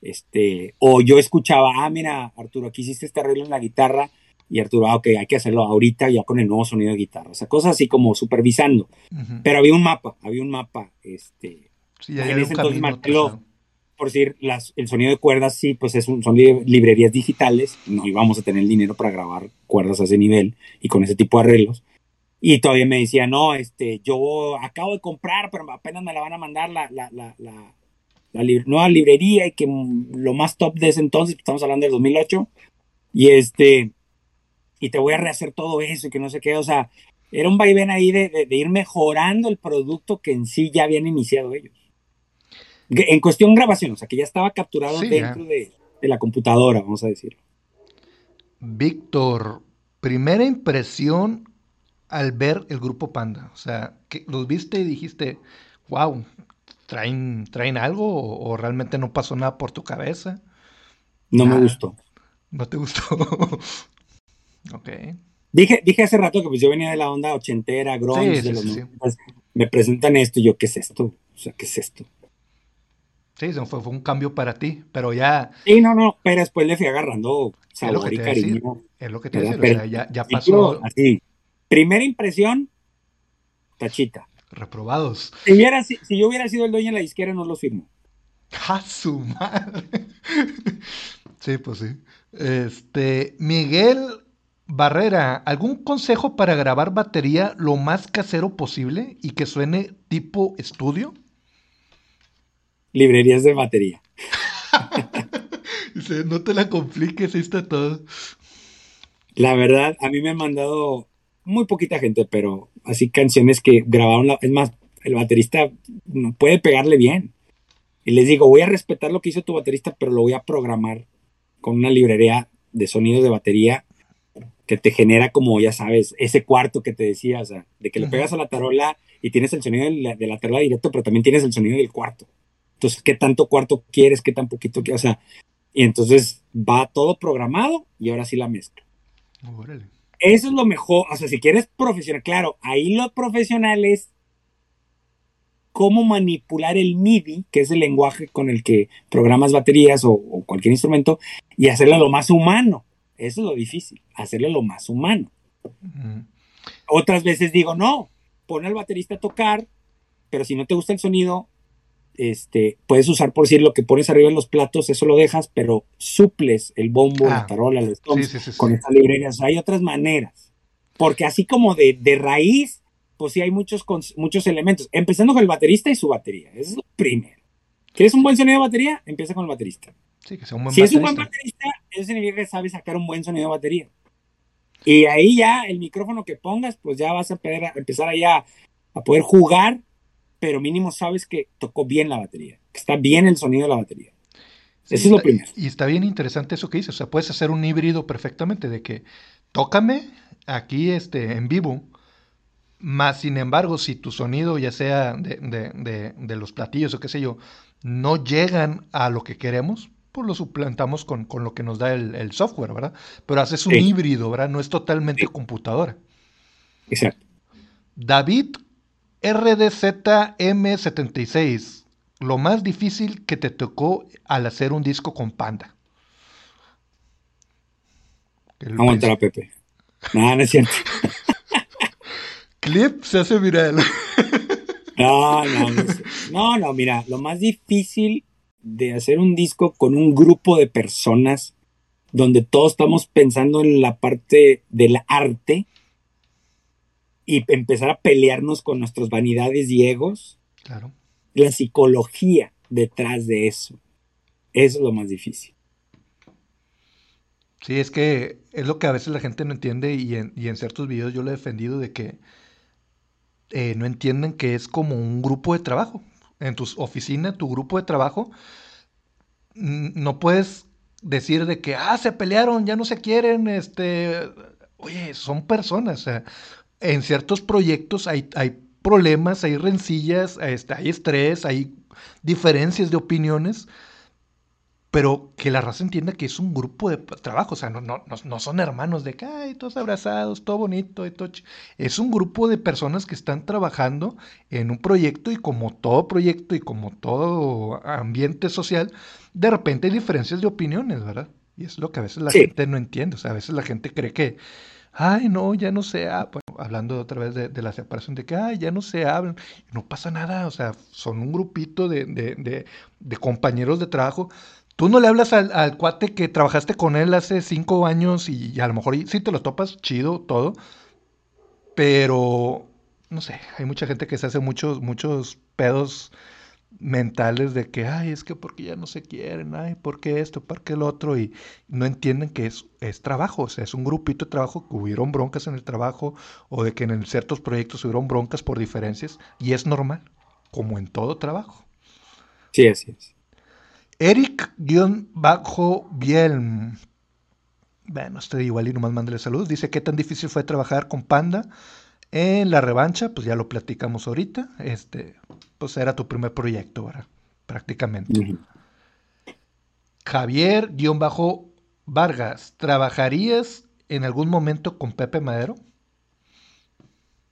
[SPEAKER 2] Este, o yo escuchaba, ah, mira, Arturo, aquí hiciste este arreglo en la guitarra, y Arturo, ah, ok, hay que hacerlo ahorita ya con el nuevo sonido de guitarra. O sea, cosas así como supervisando. Uh -huh. Pero había un mapa, había un mapa, este...
[SPEAKER 1] Sí, en ese entonces
[SPEAKER 2] Marcelo, por decir, las, el sonido de cuerdas, sí, pues es son librerías digitales, no íbamos a tener dinero para grabar cuerdas a ese nivel y con ese tipo de arreglos. Y todavía me decía, no, este, yo acabo de comprar, pero apenas me la van a mandar la, la, la, la, la nueva librería y que lo más top de ese entonces, estamos hablando del 2008, y este, y te voy a rehacer todo eso y que no sé qué, o sea, era un vaivén ahí de, de, de, ir mejorando el producto que en sí ya habían iniciado ellos. En cuestión grabación, o sea, que ya estaba capturado sí, dentro de, de, la computadora, vamos a decirlo.
[SPEAKER 1] Víctor, primera impresión al ver el grupo Panda, o sea, que los viste y dijiste, wow, ¿traen, traen algo o, o realmente no pasó nada por tu cabeza?
[SPEAKER 2] No me gustó.
[SPEAKER 1] ¿No te gustó? <laughs> Ok.
[SPEAKER 2] Dije, dije hace rato que pues yo venía de la onda ochentera, grunge, sí, de los sí. me presentan esto y yo, ¿qué es esto? O sea, ¿qué es esto?
[SPEAKER 1] Sí, fue, fue un cambio para ti, pero ya...
[SPEAKER 2] Sí, no, no, pero después le fui agarrando sabor y cariño.
[SPEAKER 1] Es lo que te decía, o sea, ya, ya pasó...
[SPEAKER 2] Así, primera impresión, tachita.
[SPEAKER 1] Reprobados.
[SPEAKER 2] Si, hubiera, si, si yo hubiera sido el dueño de la disquera, no lo firmo.
[SPEAKER 1] ¡Ja, su madre! <laughs> sí, pues sí. Este, Miguel Barrera, ¿algún consejo para grabar batería lo más casero posible y que suene tipo estudio?
[SPEAKER 2] Librerías de batería. <laughs>
[SPEAKER 1] Dice, no te la compliques, ahí está todo.
[SPEAKER 2] La verdad, a mí me han mandado muy poquita gente, pero así canciones que grabaron, la, es más, el baterista no puede pegarle bien. Y les digo, voy a respetar lo que hizo tu baterista, pero lo voy a programar con una librería de sonidos de batería que te genera como, ya sabes, ese cuarto que te decía, o sea, de que le pegas a la tarola y tienes el sonido de la, de la tarola directo, pero también tienes el sonido del cuarto. Entonces, ¿qué tanto cuarto quieres? ¿Qué tan poquito quieres? O sea, y entonces va todo programado y ahora sí la mezcla.
[SPEAKER 1] Órale.
[SPEAKER 2] Eso es lo mejor, o sea, si quieres profesional, claro, ahí los profesionales cómo manipular el MIDI, que es el lenguaje con el que programas baterías o, o cualquier instrumento, y hacerlo lo más humano. Eso es lo difícil, hacerlo lo más humano. Uh -huh. Otras veces digo, no, pon al baterista a tocar, pero si no te gusta el sonido, este, puedes usar por decir lo que pones arriba en los platos, eso lo dejas, pero suples el bombo, ah, la tarola, los toms, sí, sí, sí, con estas librerías. hay otras maneras. Porque así como de, de raíz, pues sí hay muchos, muchos elementos. Empezando con el baterista y su batería. Eso es lo primero. ¿Quieres un buen sonido de batería? Empieza con el baterista.
[SPEAKER 1] Sí, que sea un buen
[SPEAKER 2] si
[SPEAKER 1] baterista.
[SPEAKER 2] es un buen baterista, eso significa que sabe sacar un buen sonido de batería. Y ahí ya el micrófono que pongas, pues ya vas a, poder, a empezar ahí a, a, poder jugar, pero mínimo sabes que tocó bien la batería, que está bien el sonido de la batería.
[SPEAKER 1] Sí, eso es lo primero. Y está bien interesante eso que dices, o sea, puedes hacer un híbrido perfectamente de que tócame aquí este, en vivo. Más sin embargo, si tu sonido, ya sea de, los platillos o qué sé yo, no llegan a lo que queremos, pues lo suplantamos con, lo que nos da el, software, ¿verdad? Pero haces un híbrido, ¿verdad? No es totalmente computadora.
[SPEAKER 2] Exacto.
[SPEAKER 1] David RDZM76, lo más difícil que te tocó al hacer un disco con Panda.
[SPEAKER 2] Aguanta la Pepe. No, no es cierto. <laughs>
[SPEAKER 1] Clip se hace viral.
[SPEAKER 2] no, no, no, no, no, mira, lo más difícil de hacer un disco con un grupo de personas donde todos estamos pensando en la parte del arte y empezar a pelearnos con nuestras vanidades y egos.
[SPEAKER 1] Claro.
[SPEAKER 2] La psicología detrás de eso. Eso es lo más difícil.
[SPEAKER 1] Sí, es que es lo que a veces la gente no entiende y en, y en ciertos videos yo lo he defendido de que eh, no entienden que es como un grupo de trabajo. En tu oficina, tu grupo de trabajo, no puedes decir de que, ah, se pelearon, ya no se quieren, este, oye, son personas, o sea, en ciertos proyectos hay, hay problemas, hay rencillas, este, hay estrés, hay diferencias de opiniones, pero que la raza entienda que es un grupo de trabajo, o sea, no, no, no son hermanos de que, ay, todos abrazados, todo bonito, y todo es un grupo de personas que están trabajando en un proyecto y como todo proyecto y como todo ambiente social, de repente hay diferencias de opiniones, ¿verdad? Y es lo que a veces la gente no entiende, o sea, a veces la gente cree que, ay, no, ya no se habla, hablando otra vez de, la separación, de que, ay, ya no se hablan, no pasa nada, o sea, son un grupito de, de, compañeros de trabajo Tú no le hablas al, cuate que trabajaste con él hace cinco años y, a lo mejor sí te lo topas, chido, todo. Pero, no sé, hay mucha gente que se hace muchos, muchos pedos mentales de que, ay, es que porque ya no se quieren, ay, porque esto, porque el otro, y no entienden que es, es trabajo, o sea, es un grupito de trabajo, que hubieron broncas en el trabajo, o de que en ciertos proyectos hubieron broncas por diferencias, y es normal, como en todo trabajo.
[SPEAKER 2] Sí, así es.
[SPEAKER 1] Eric-Bielm. Bueno, estoy igual y nomás mándale saludos. Dice, ¿qué tan difícil fue trabajar con Panda en la revancha? Pues ya lo platicamos ahorita. Este, pues era tu primer proyecto, ¿verdad? Prácticamente. Javier-Vargas, ¿trabajarías en algún momento con Pepe Madero?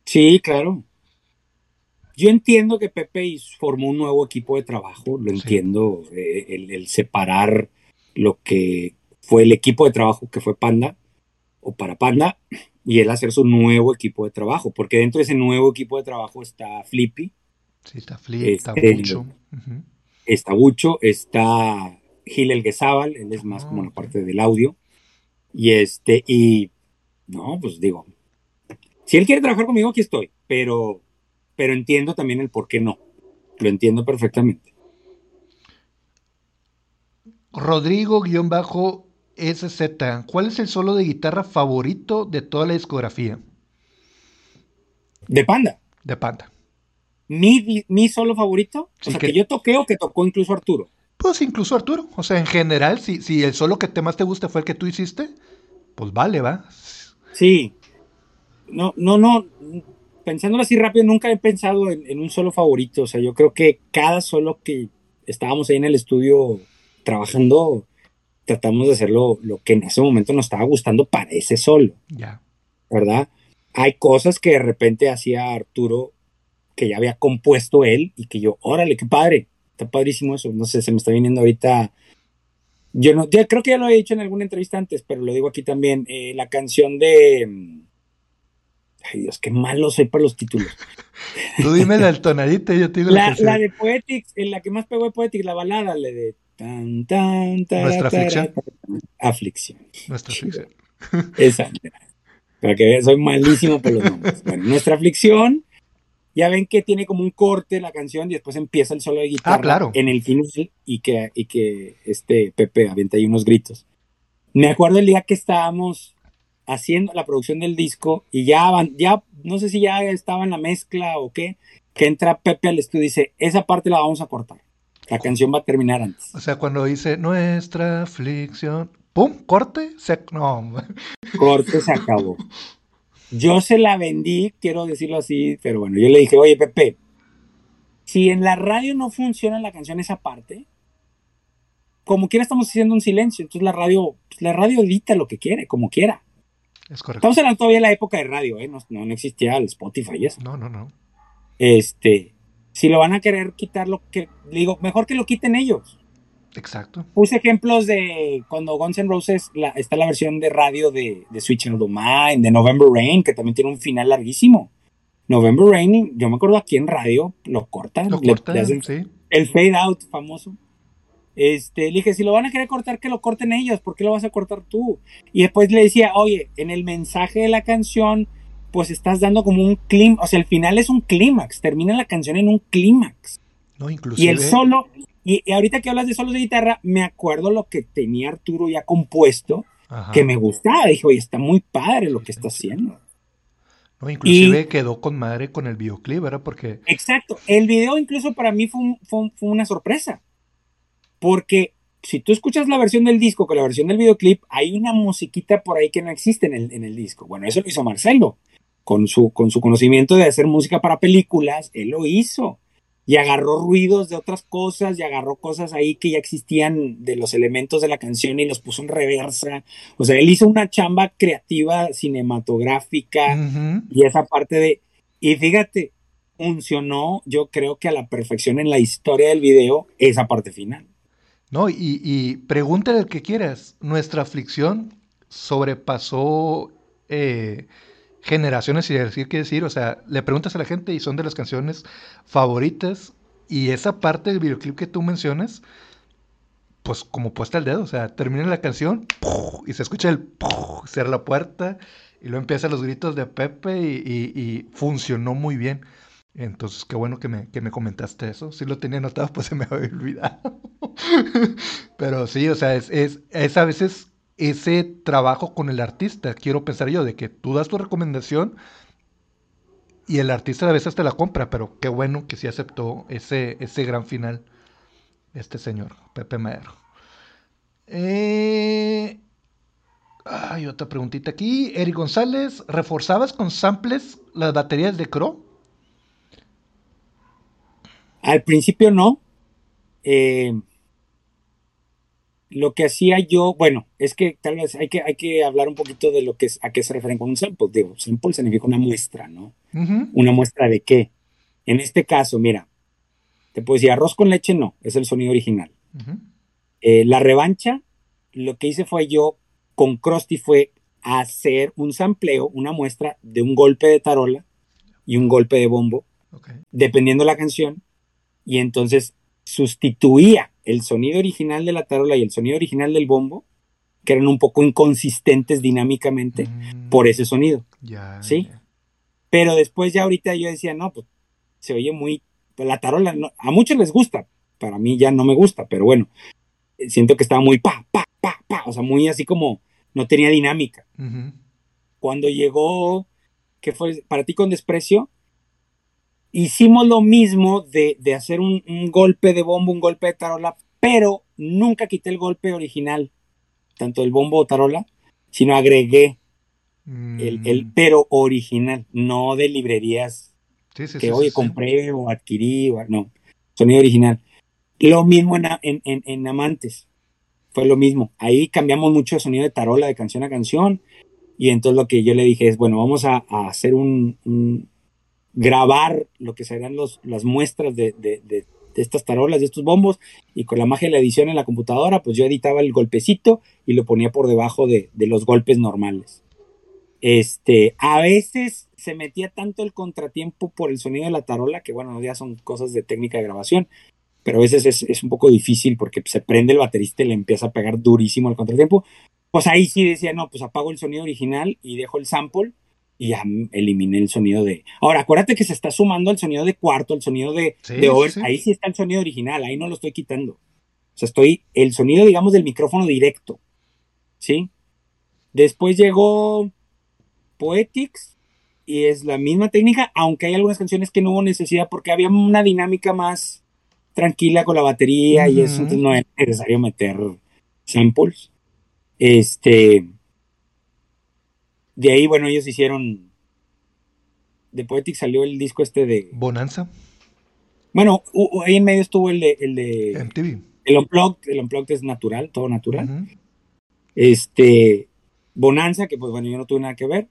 [SPEAKER 2] Sí, claro. Yo entiendo que Pepe formó un nuevo equipo de trabajo, lo entiendo, eh, el, separar lo que fue el equipo de trabajo que fue Panda o para Panda y él hacer su nuevo equipo de trabajo, porque dentro de ese nuevo equipo de trabajo está Flippy.
[SPEAKER 1] Sí, está Flippy, está Bucho.
[SPEAKER 2] Está Bucho, está Gil él es más como la ah, parte del audio. Y este, y no, pues digo, si él quiere trabajar conmigo, aquí estoy, pero pero entiendo también el por qué no. Lo entiendo perfectamente.
[SPEAKER 1] Rodrigo-SZ, ¿cuál es el solo de guitarra favorito de toda la discografía?
[SPEAKER 2] De Panda.
[SPEAKER 1] De Panda.
[SPEAKER 2] ¿Mi, mi solo favorito? o sea, que... yo toqué o que tocó incluso Arturo.
[SPEAKER 1] Pues incluso Arturo. O sea, en general, si, si el solo que te más te gusta fue el que tú hiciste, pues vale, va.
[SPEAKER 2] Sí. No, no, no pensándolo así rápido, nunca he pensado en, un solo favorito. O sea, yo creo que cada solo que estábamos ahí en el estudio trabajando, tratamos de hacerlo lo que en ese momento nos estaba gustando para ese solo.
[SPEAKER 1] Ya.
[SPEAKER 2] ¿Verdad? Hay cosas que de repente hacía Arturo que ya había compuesto él y que yo, órale, qué padre, está padrísimo eso. No sé, se me está viniendo ahorita. Yo no, ya creo que ya lo he dicho en alguna entrevista antes, pero lo digo aquí también. Eh, la canción de Ay Dios, qué malo soy para los títulos.
[SPEAKER 1] Tú dime la tonadita y yo te digo
[SPEAKER 2] la, la, de Poetics, en la que más pegó de Poetics, la balada, la de tan, tan, tan
[SPEAKER 1] Nuestra aflicción.
[SPEAKER 2] Aflicción.
[SPEAKER 1] Nuestra aflicción.
[SPEAKER 2] Esa. Para que vean, soy malísimo por los nombres. Bueno, Nuestra aflicción, ya ven que tiene como un corte la canción y después empieza el solo de guitarra
[SPEAKER 1] ah, claro.
[SPEAKER 2] en el final y que, y que este Pepe avienta ahí unos gritos. Me acuerdo el día que estábamos haciendo la producción del disco y ya, ya no sé si ya estaba en la mezcla o qué, que entra Pepe al estudio y dice, esa parte la vamos a cortar. La canción va a terminar antes.
[SPEAKER 1] O sea, cuando dice nuestra aflicción, ¡Pum! Corte. Se... No.
[SPEAKER 2] Corte se acabó. <laughs> Yo se la vendí, quiero decirlo así, pero bueno, yo le dije, oye, Pepe, si en la radio no funciona la canción esa parte, como quiera estamos haciendo un silencio, entonces la radio, pues, la radio edita lo que quiere, como quiera.
[SPEAKER 1] Es correcto.
[SPEAKER 2] Estamos hablando todavía de la época de radio, ¿eh? no, no, existía el Spotify y eso.
[SPEAKER 1] No, no, no.
[SPEAKER 2] Este, si lo van a querer quitar, lo que digo, mejor que lo quiten ellos.
[SPEAKER 1] Exacto.
[SPEAKER 2] Puse ejemplos de cuando Guns N' Roses la, está la versión de radio de, de Switch in the Mind, de November Rain, que también tiene un final larguísimo. November Rain, yo me acuerdo aquí en radio, lo cortan.
[SPEAKER 1] Lo
[SPEAKER 2] le-
[SPEAKER 1] cortan,
[SPEAKER 2] le hacen
[SPEAKER 1] sí.
[SPEAKER 2] El fade out famoso. Este, le dije, si lo van a querer cortar, que lo corten ellos, ¿por qué lo vas a cortar tú? Y después le decía, oye, en el mensaje de la canción, pues estás dando como un clímax, o sea, el final es un clímax, termina la canción en un clímax.
[SPEAKER 1] No, inclusive.
[SPEAKER 2] Y el solo, y, y ahorita que hablas de solos de guitarra, me acuerdo lo que tenía Arturo ya compuesto,
[SPEAKER 1] Ajá.
[SPEAKER 2] que me gustaba. Dije, oye, está muy padre lo que está haciendo.
[SPEAKER 1] No, inclusive quedó con madre con el videoclip, ¿verdad? Porque.
[SPEAKER 2] Exacto. El video incluso para mí fue, un- fue un- fue una sorpresa. Porque si tú escuchas la versión del disco con la versión del videoclip, hay una musiquita por ahí que no existe en el, en el disco. Bueno, eso lo hizo Marcelo. Con su, con su conocimiento de hacer música para películas, él lo hizo. Y agarró ruidos de otras cosas y agarró cosas ahí que ya existían de los elementos de la canción y los puso en reversa. O sea, él hizo una chamba creativa cinematográfica y esa parte de... Y fíjate, funcionó yo creo que a la perfección en la historia del video esa parte final.
[SPEAKER 1] No, y, y pregúntale el que quieras. Nuestra aflicción sobrepasó eh, generaciones y decir qué decir. O sea, le preguntas a la gente y son de las canciones favoritas. Y esa parte del videoclip que tú mencionas, pues como puesta al dedo. O sea, termina la canción y se escucha el ¡puf! cierra la puerta y luego empiezan los gritos de Pepe y, funcionó muy bien. Entonces, qué bueno que me, que me comentaste eso. Si lo tenía anotado, <laughs> pues se me había olvidado. <laughs> Pero sí, o sea, es, es a veces ese trabajo con el artista, quiero pensar yo, de que tú das tu recomendación y el artista a veces te la compra, pero qué bueno que sí aceptó ese, ese gran final este señor, Pepe Madero. Eh, Hay otra preguntita aquí. Eric González, ¿reforzabas con samples las baterías de Crow?
[SPEAKER 2] Al principio no. Eh, lo que hacía yo, bueno, es que tal vez hay que, hay que hablar un poquito de lo que es, a qué se refieren con un sample. Digo, sample significa una muestra, ¿no? ¿Una muestra de qué? En este caso, mira, te puedo decir, arroz con leche no, es el sonido original. Eh, la revancha, lo que hice fue yo con Krusty fue hacer un sampleo, una muestra de un golpe de tarola y un golpe de bombo,
[SPEAKER 1] Ok.
[SPEAKER 2] dependiendo la canción, y entonces sustituía el sonido original de la tarola y el sonido original del bombo, que eran un poco inconsistentes dinámicamente,
[SPEAKER 1] Mm,
[SPEAKER 2] por ese sonido.
[SPEAKER 1] Ya.
[SPEAKER 2] ¿Sí?
[SPEAKER 1] ya.
[SPEAKER 2] Pero después ya ahorita yo decía, no, pues se oye muy, pues, la tarola, no- a muchos les gusta, para mí ya no me gusta, pero bueno, eh, siento que estaba muy pa, pa, pa, pa, o sea, muy así como no tenía dinámica.
[SPEAKER 1] Ujú.
[SPEAKER 2] Cuando llegó, que fue para ti con desprecio, hicimos lo mismo de, de hacer un, un golpe de bombo, un golpe de tarola, pero nunca quité el golpe original, tanto el bombo o tarola, sino agregué el, el
[SPEAKER 1] Mm,
[SPEAKER 2] pero original, no de librerías
[SPEAKER 1] sí, sí,
[SPEAKER 2] que
[SPEAKER 1] sí, sí.
[SPEAKER 2] compré o adquirí, o- no, sonido original. Lo mismo en, en, en- en Amantes, fue lo mismo. Ahí cambiamos mucho de sonido de tarola de canción a canción, y entonces lo que yo le dije es, bueno, vamos a, a hacer un, un- grabar lo que serán los, las muestras de, de- de- estas tarolas, de estos bombos, y con la magia de la edición en la computadora, pues yo editaba el golpecito y lo ponía por debajo de, los golpes normales. Este, a veces se metía tanto el contratiempo por el sonido de la tarola, que bueno, ya son cosas de técnica de grabación, pero a veces es, es un poco difícil porque se prende el baterista y le empieza a pegar durísimo el contratiempo. Pues ahí sí decía, no, pues apago el sonido original y dejo el sample y ya eliminé el sonido de... Ahora, acuérdate que se está sumando el sonido de cuarto, el sonido de,
[SPEAKER 1] Sí,
[SPEAKER 2] de over,
[SPEAKER 1] sí,
[SPEAKER 2] ahí sí está el sonido original, ahí no lo estoy quitando. O sea, estoy, el sonido, digamos, del micrófono directo, ¿sí? Después llegó Poetics y es la misma técnica, aunque hay algunas canciones que no hubo necesidad porque había una dinámica más tranquila con la batería y eso, entonces no era necesario meter samples. Este, de ahí, bueno, ellos hicieron, de Poetic salió el disco este de...
[SPEAKER 1] Bonanza.
[SPEAKER 2] Bueno, ahí en medio estuvo el de... El de
[SPEAKER 1] MTV.
[SPEAKER 2] El Unplugged, el Unplugged es natural, todo natural. Este, Bonanza, que pues bueno, yo no tuve nada que ver.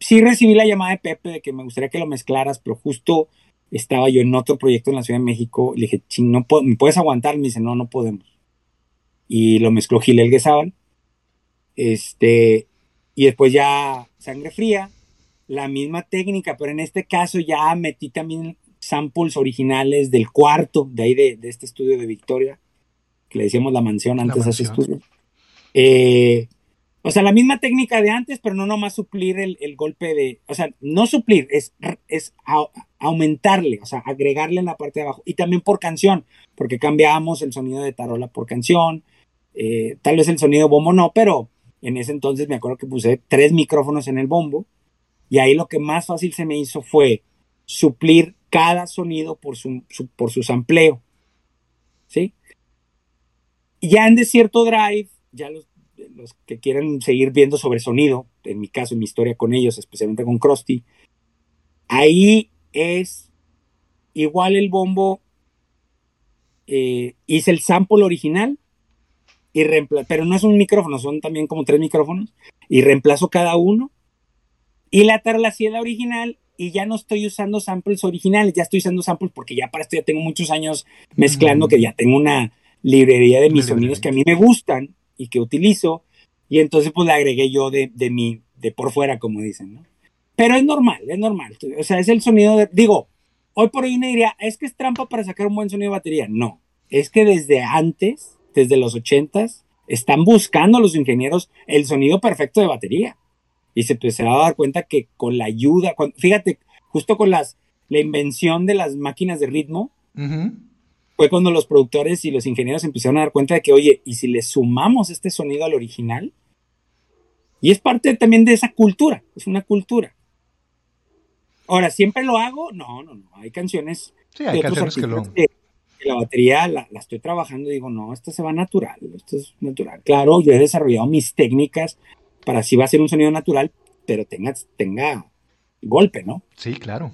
[SPEAKER 2] Sí recibí la llamada de Pepe de que me gustaría que lo mezclaras, pero justo estaba yo en otro proyecto en la Ciudad de México. Le dije, ching, no ¿me puedes aguantar? Me dice, no, no podemos. Y lo mezcló Gil Elguezaban. Este, y después ya Sangre Fría, la misma técnica, pero en este caso ya metí también samples originales del cuarto, de ahí de, este estudio de Victoria, que le decíamos la mansión antes de ese estudio. Eh, o sea, la misma técnica de antes, pero no nomás suplir el, golpe de, o sea, no suplir, es, es aumentarle, o sea, agregarle en la parte de abajo. Y también por canción, porque cambiamos el sonido de tarola por canción, eh, tal vez el sonido bombo no, pero en ese entonces me acuerdo que puse tres micrófonos en el bombo y ahí lo que más fácil se me hizo fue suplir cada sonido por su, por su sampleo. ¿Sí? Ya en Desierto Drive, ya los, los, que quieren seguir viendo sobre sonido, en mi caso, en mi historia con ellos, especialmente con Krusty, ahí es igual el bombo, eh, hice el sample original, y pero no es un micrófono, son también como tres micrófonos, y reemplazo cada uno, y la tarola la original y ya no estoy usando samples originales, ya estoy usando samples porque ya para esto ya tengo muchos años mezclando, que ya tengo una librería de mis sonidos que a mí me gustan y que utilizo, y entonces pues le agregué yo de, de mi, de por fuera, como dicen, ¿no? Pero es normal, es normal, o sea, es el sonido de, digo, hoy por hoy me diría, es que es trampa para sacar un buen sonido de batería, no, es que desde antes, desde los ochentas, están buscando los ingenieros el sonido perfecto de batería y se, pues, se va a dar cuenta que con la ayuda, fíjate, justo con las, la invención de las máquinas de ritmo, fue cuando los productores y los ingenieros empezaron a dar cuenta de que, oye, ¿y si le sumamos este sonido al original? Y es parte también de esa cultura, es una cultura. Ahora, ¿siempre lo hago? No, no, no. Hay canciones.
[SPEAKER 1] Sí, hay canciones que lo.
[SPEAKER 2] La batería la, la, estoy trabajando y digo, no, esto se va natural, esto es natural. Claro, yo he desarrollado mis técnicas para así va a ser un sonido natural, pero tenga, tenga golpe, ¿no?
[SPEAKER 1] Sí, claro.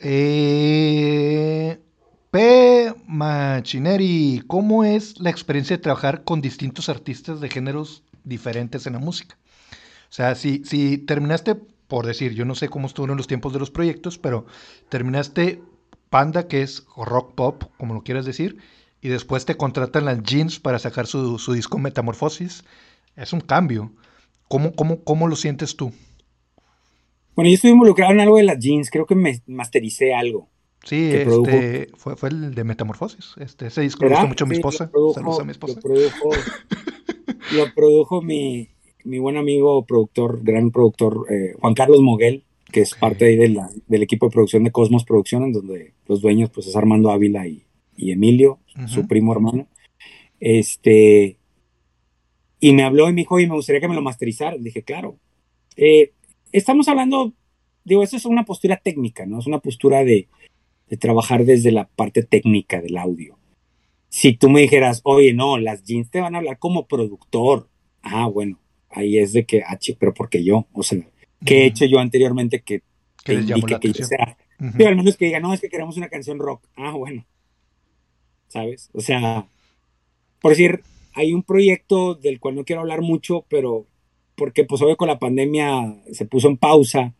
[SPEAKER 1] Eh, P. Machineri, ¿cómo es la experiencia de trabajar con distintos artistas de géneros diferentes en la música? O sea, si, si terminaste, por decir, yo no sé cómo estuvieron los tiempos de los proyectos, pero terminaste Panda, que es rock pop, como lo quieras decir, y después te contratan las Jeans para sacar su, su disco Metamorfosis es un cambio. ¿Cómo, cómo, cómo lo sientes tú?
[SPEAKER 2] Bueno, yo estoy involucrado en algo de las jeans, creo que me mastericé algo.
[SPEAKER 1] Sí, este, fue, fue, el de Metamorfosis. Este, ese disco lo gustó mucho a mi esposa. Saludos a mi esposa.
[SPEAKER 2] Lo produjo, mi, mi, buen amigo, productor, gran productor, eh, Juan Carlos Moguel, que es parte ahí de la, del equipo de producción de Cosmos Producciones, donde los dueños pues es Armando Ávila y, y Emilio, su primo hermano. Este, y me habló y me dijo, y me gustaría que me lo masterizara. Le dije, claro. Eh, estamos hablando, digo, eso es una postura técnica, ¿no? Es una postura de, de, trabajar desde la parte técnica del audio. Si tú me dijeras, oye, no, las jeans te van a hablar como productor. Ah, bueno, ahí es de que, ah, pero porque yo, o sea, ¿qué he hecho yo anteriormente que, que indique que yo sea? Pero al menos que diga, no, es que queremos una canción rock. Ah, bueno. ¿Sabes? O sea, por decir, hay un proyecto del cual no quiero hablar mucho, pero porque pues obvio con la pandemia se puso en pausa,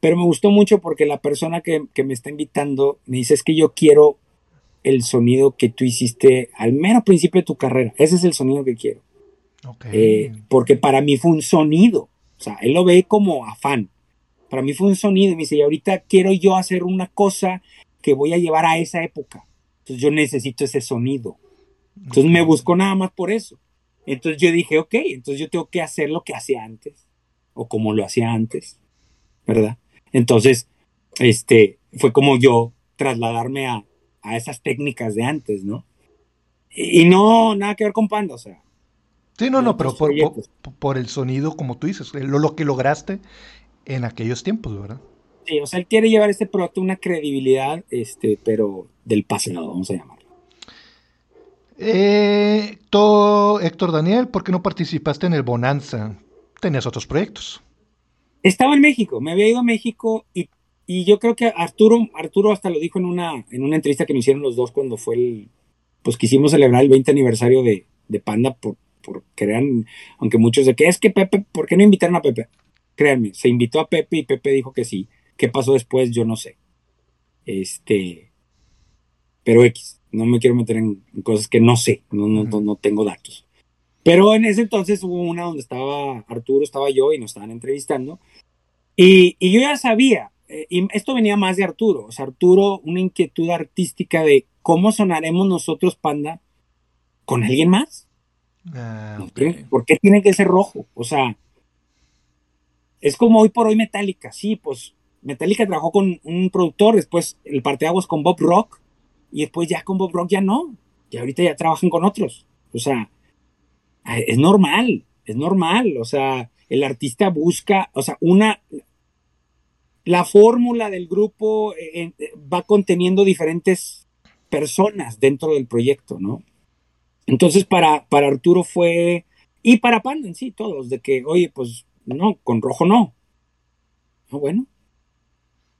[SPEAKER 2] pero me gustó mucho porque la persona que, me está invitando me dice es que yo quiero el sonido que tú hiciste al mero principio de tu carrera, ese es el sonido que quiero. Eh, porque para mí fue un sonido, o sea, él lo ve como afán, para mí fue un sonido y me dice, y ahorita quiero yo hacer una cosa que voy a llevar a esa época, entonces yo necesito ese sonido. Entonces me buscó nada más por eso. Entonces yo dije, ok, entonces yo tengo que hacer lo que hacía antes, o como lo hacía antes, ¿verdad? Entonces, este, fue como yo trasladarme a, esas técnicas de antes, ¿no? Y, no, nada que ver con Panda, o sea.
[SPEAKER 1] Sí, no, no, pero por, por, el sonido, como tú dices, lo, lo que lograste en aquellos tiempos, ¿verdad?
[SPEAKER 2] Sí, o sea, él quiere llevar este producto una credibilidad, este, pero del pasado, vamos a llamar.
[SPEAKER 1] Eh, todo, Héctor Daniel, ¿por qué no participaste en el Bonanza? Tenías otros proyectos.
[SPEAKER 2] Estaba en México, me había ido a México y, y, yo creo que Arturo, Arturo hasta lo dijo en una, en una entrevista que me hicieron los dos cuando fue el, pues quisimos celebrar el 20 aniversario de, de Panda por, por crean, aunque muchos de que es que Pepe, ¿por qué no invitaron a Pepe? Créanme, se invitó a Pepe y Pepe dijo que sí. ¿Qué pasó después? Yo no sé. Este, pero X, no me quiero meter en, cosas que no sé, no, no, no, tengo datos. Pero en ese entonces hubo una donde estaba Arturo, estaba yo y nos estaban entrevistando. Y, y yo ya sabía, eh, y esto venía más de Arturo, o sea, Arturo, una inquietud artística de cómo sonaremos nosotros, Panda, con alguien más. Ah, ¿Por qué tiene que ser rojo? O sea, es como hoy por hoy Metallica, sí, pues Metallica trabajó con un productor, después el parteaguas con Bob Rock, y después ya con Bob Rock ya no, y ahorita ya trabajan con otros. O sea, es normal, es normal, o sea, el artista busca, o sea, una, la fórmula del grupo eh, eh, va conteniendo diferentes personas dentro del proyecto, ¿no? Entonces para, para Arturo fue, y para Pan en sí, todos, de que, oye, pues no, con rojo no. No, bueno,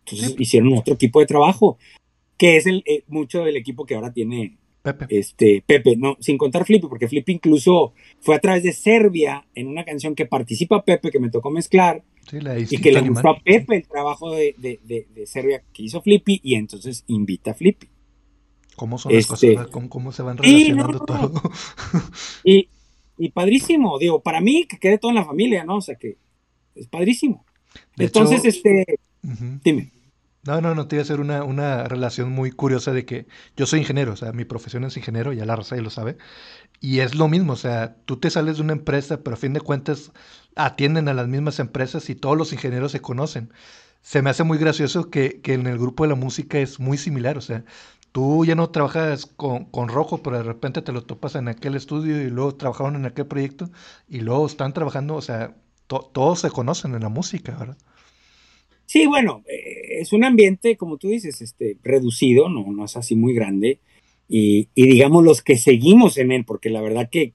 [SPEAKER 2] entonces hicieron otro tipo de trabajo, que es el, eh, mucho del equipo que ahora tiene Pepe. Este, Pepe, no, sin contar Flippy, porque Flippy incluso fue a través de Serbia en una canción que participa Pepe, que me tocó mezclar, y que le gustó a Pepe el trabajo de, de, Serbia que hizo Flippy, y entonces invita a Flippy.
[SPEAKER 1] ¿Cómo son las este, cosas? ¿Cómo, se van relacionando todo?
[SPEAKER 2] y, y padrísimo, digo, para mí que quede todo en la familia, ¿no? O sea que es padrísimo. entonces, este, dime.
[SPEAKER 1] No, no, no, te iba a hacer una, una, relación muy curiosa de que yo soy ingeniero, o sea, mi profesión es ingeniero, ya la ya lo sabe, y es lo mismo, o sea, tú te sales de una empresa, pero a fin de cuentas atienden a las mismas empresas y todos los ingenieros se conocen. Se me hace muy gracioso que, que en el grupo de la música es muy similar, o sea, tú ya no trabajas con, con, Rojo, pero de repente te lo topas en aquel estudio y luego trabajaron en aquel proyecto y luego están trabajando, o sea, todos se conocen en la música, ¿verdad?
[SPEAKER 2] Sí, bueno, eh, es un ambiente, como tú dices, este, reducido, no, no es así muy grande. Y, digamos los que seguimos en él, porque la verdad que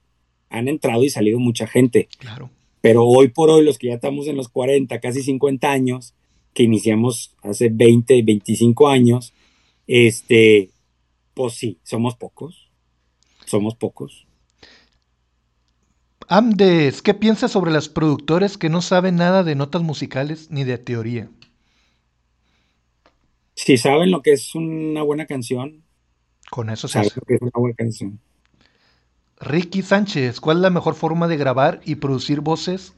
[SPEAKER 2] han entrado y salido mucha gente.
[SPEAKER 1] Claro.
[SPEAKER 2] Pero hoy por hoy, los que ya estamos en los 40, casi 50 años, que iniciamos hace 20, 25 años, este, pues sí, somos pocos. Somos pocos.
[SPEAKER 1] Amdes, ¿qué piensas sobre los productores que no saben nada de notas musicales ni de teoría?
[SPEAKER 2] si saben lo que es una buena canción,
[SPEAKER 1] con eso
[SPEAKER 2] se saben lo que es una buena canción.
[SPEAKER 1] Ricky Sánchez, ¿cuál es la mejor forma de grabar y producir voces?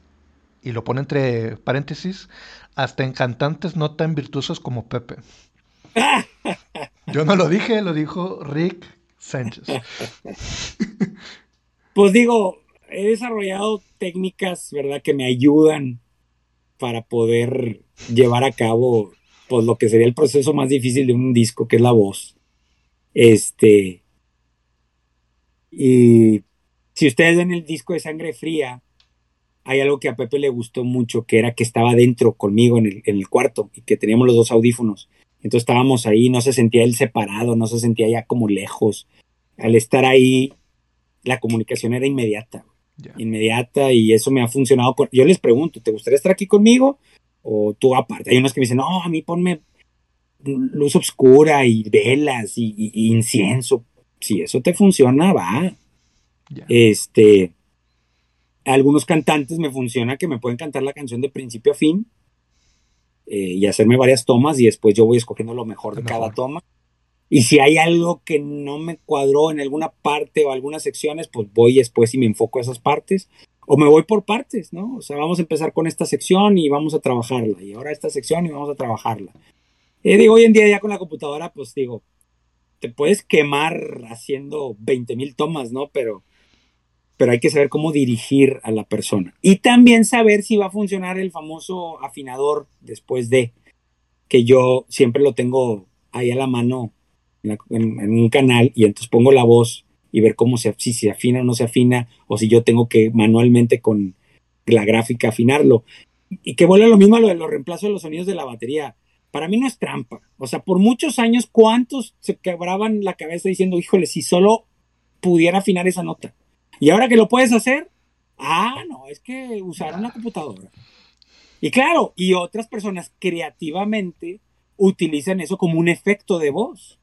[SPEAKER 1] Y lo pone entre paréntesis, hasta en cantantes no tan virtuosos como Pepe. Yo no lo dije, lo dijo Rick Sánchez.
[SPEAKER 2] Pues digo, he desarrollado técnicas, ¿verdad?, que me ayudan para poder llevar a cabo pues lo que sería el proceso más difícil de un disco, que es la voz. Este. Y si ustedes ven el disco de Sangre Fría, hay algo que a Pepe le gustó mucho, que era que estaba dentro conmigo en el, en el cuarto y que teníamos los dos audífonos. Entonces estábamos ahí, no se sentía él separado, no se sentía ya como lejos. Al estar ahí, la comunicación era inmediata, inmediata y eso me ha funcionado. Yo les pregunto, ¿te gustaría estar aquí conmigo? o tú aparte. Hay unos que me dicen, no, a mí ponme luz oscura y velas y, incienso. Si eso te funciona, va. Este, algunos cantantes me funciona que me pueden cantar la canción de principio a fin eh, y hacerme varias tomas y después yo voy escogiendo lo mejor de cada toma. Y si hay algo que no me cuadró en alguna parte o algunas secciones, pues voy después y me enfoco a esas partes o me voy por partes, ¿no? O sea, vamos a empezar con esta sección y vamos a trabajarla, y ahora esta sección y vamos a trabajarla. Y digo, hoy en día ya con la computadora, pues digo, te puedes quemar haciendo 20 mil tomas, ¿no? Pero, pero hay que saber cómo dirigir a la persona. Y también saber si va a funcionar el famoso afinador después de, que yo siempre lo tengo ahí a la mano en un canal y entonces pongo la voz y ver cómo se, si se afina o no se afina, o si yo tengo que manualmente con la gráfica afinarlo. Y que vuelve lo mismo a lo de los reemplazos de los sonidos de la batería. Para mí no es trampa. O sea, por muchos años, ¿cuántos se quebraban la cabeza diciendo, híjole, si solo pudiera afinar esa nota. Y ahora que lo puedes hacer, ah, no, es que usar una computadora. Y claro, y otras personas creativamente utilizan eso como un efecto de voz.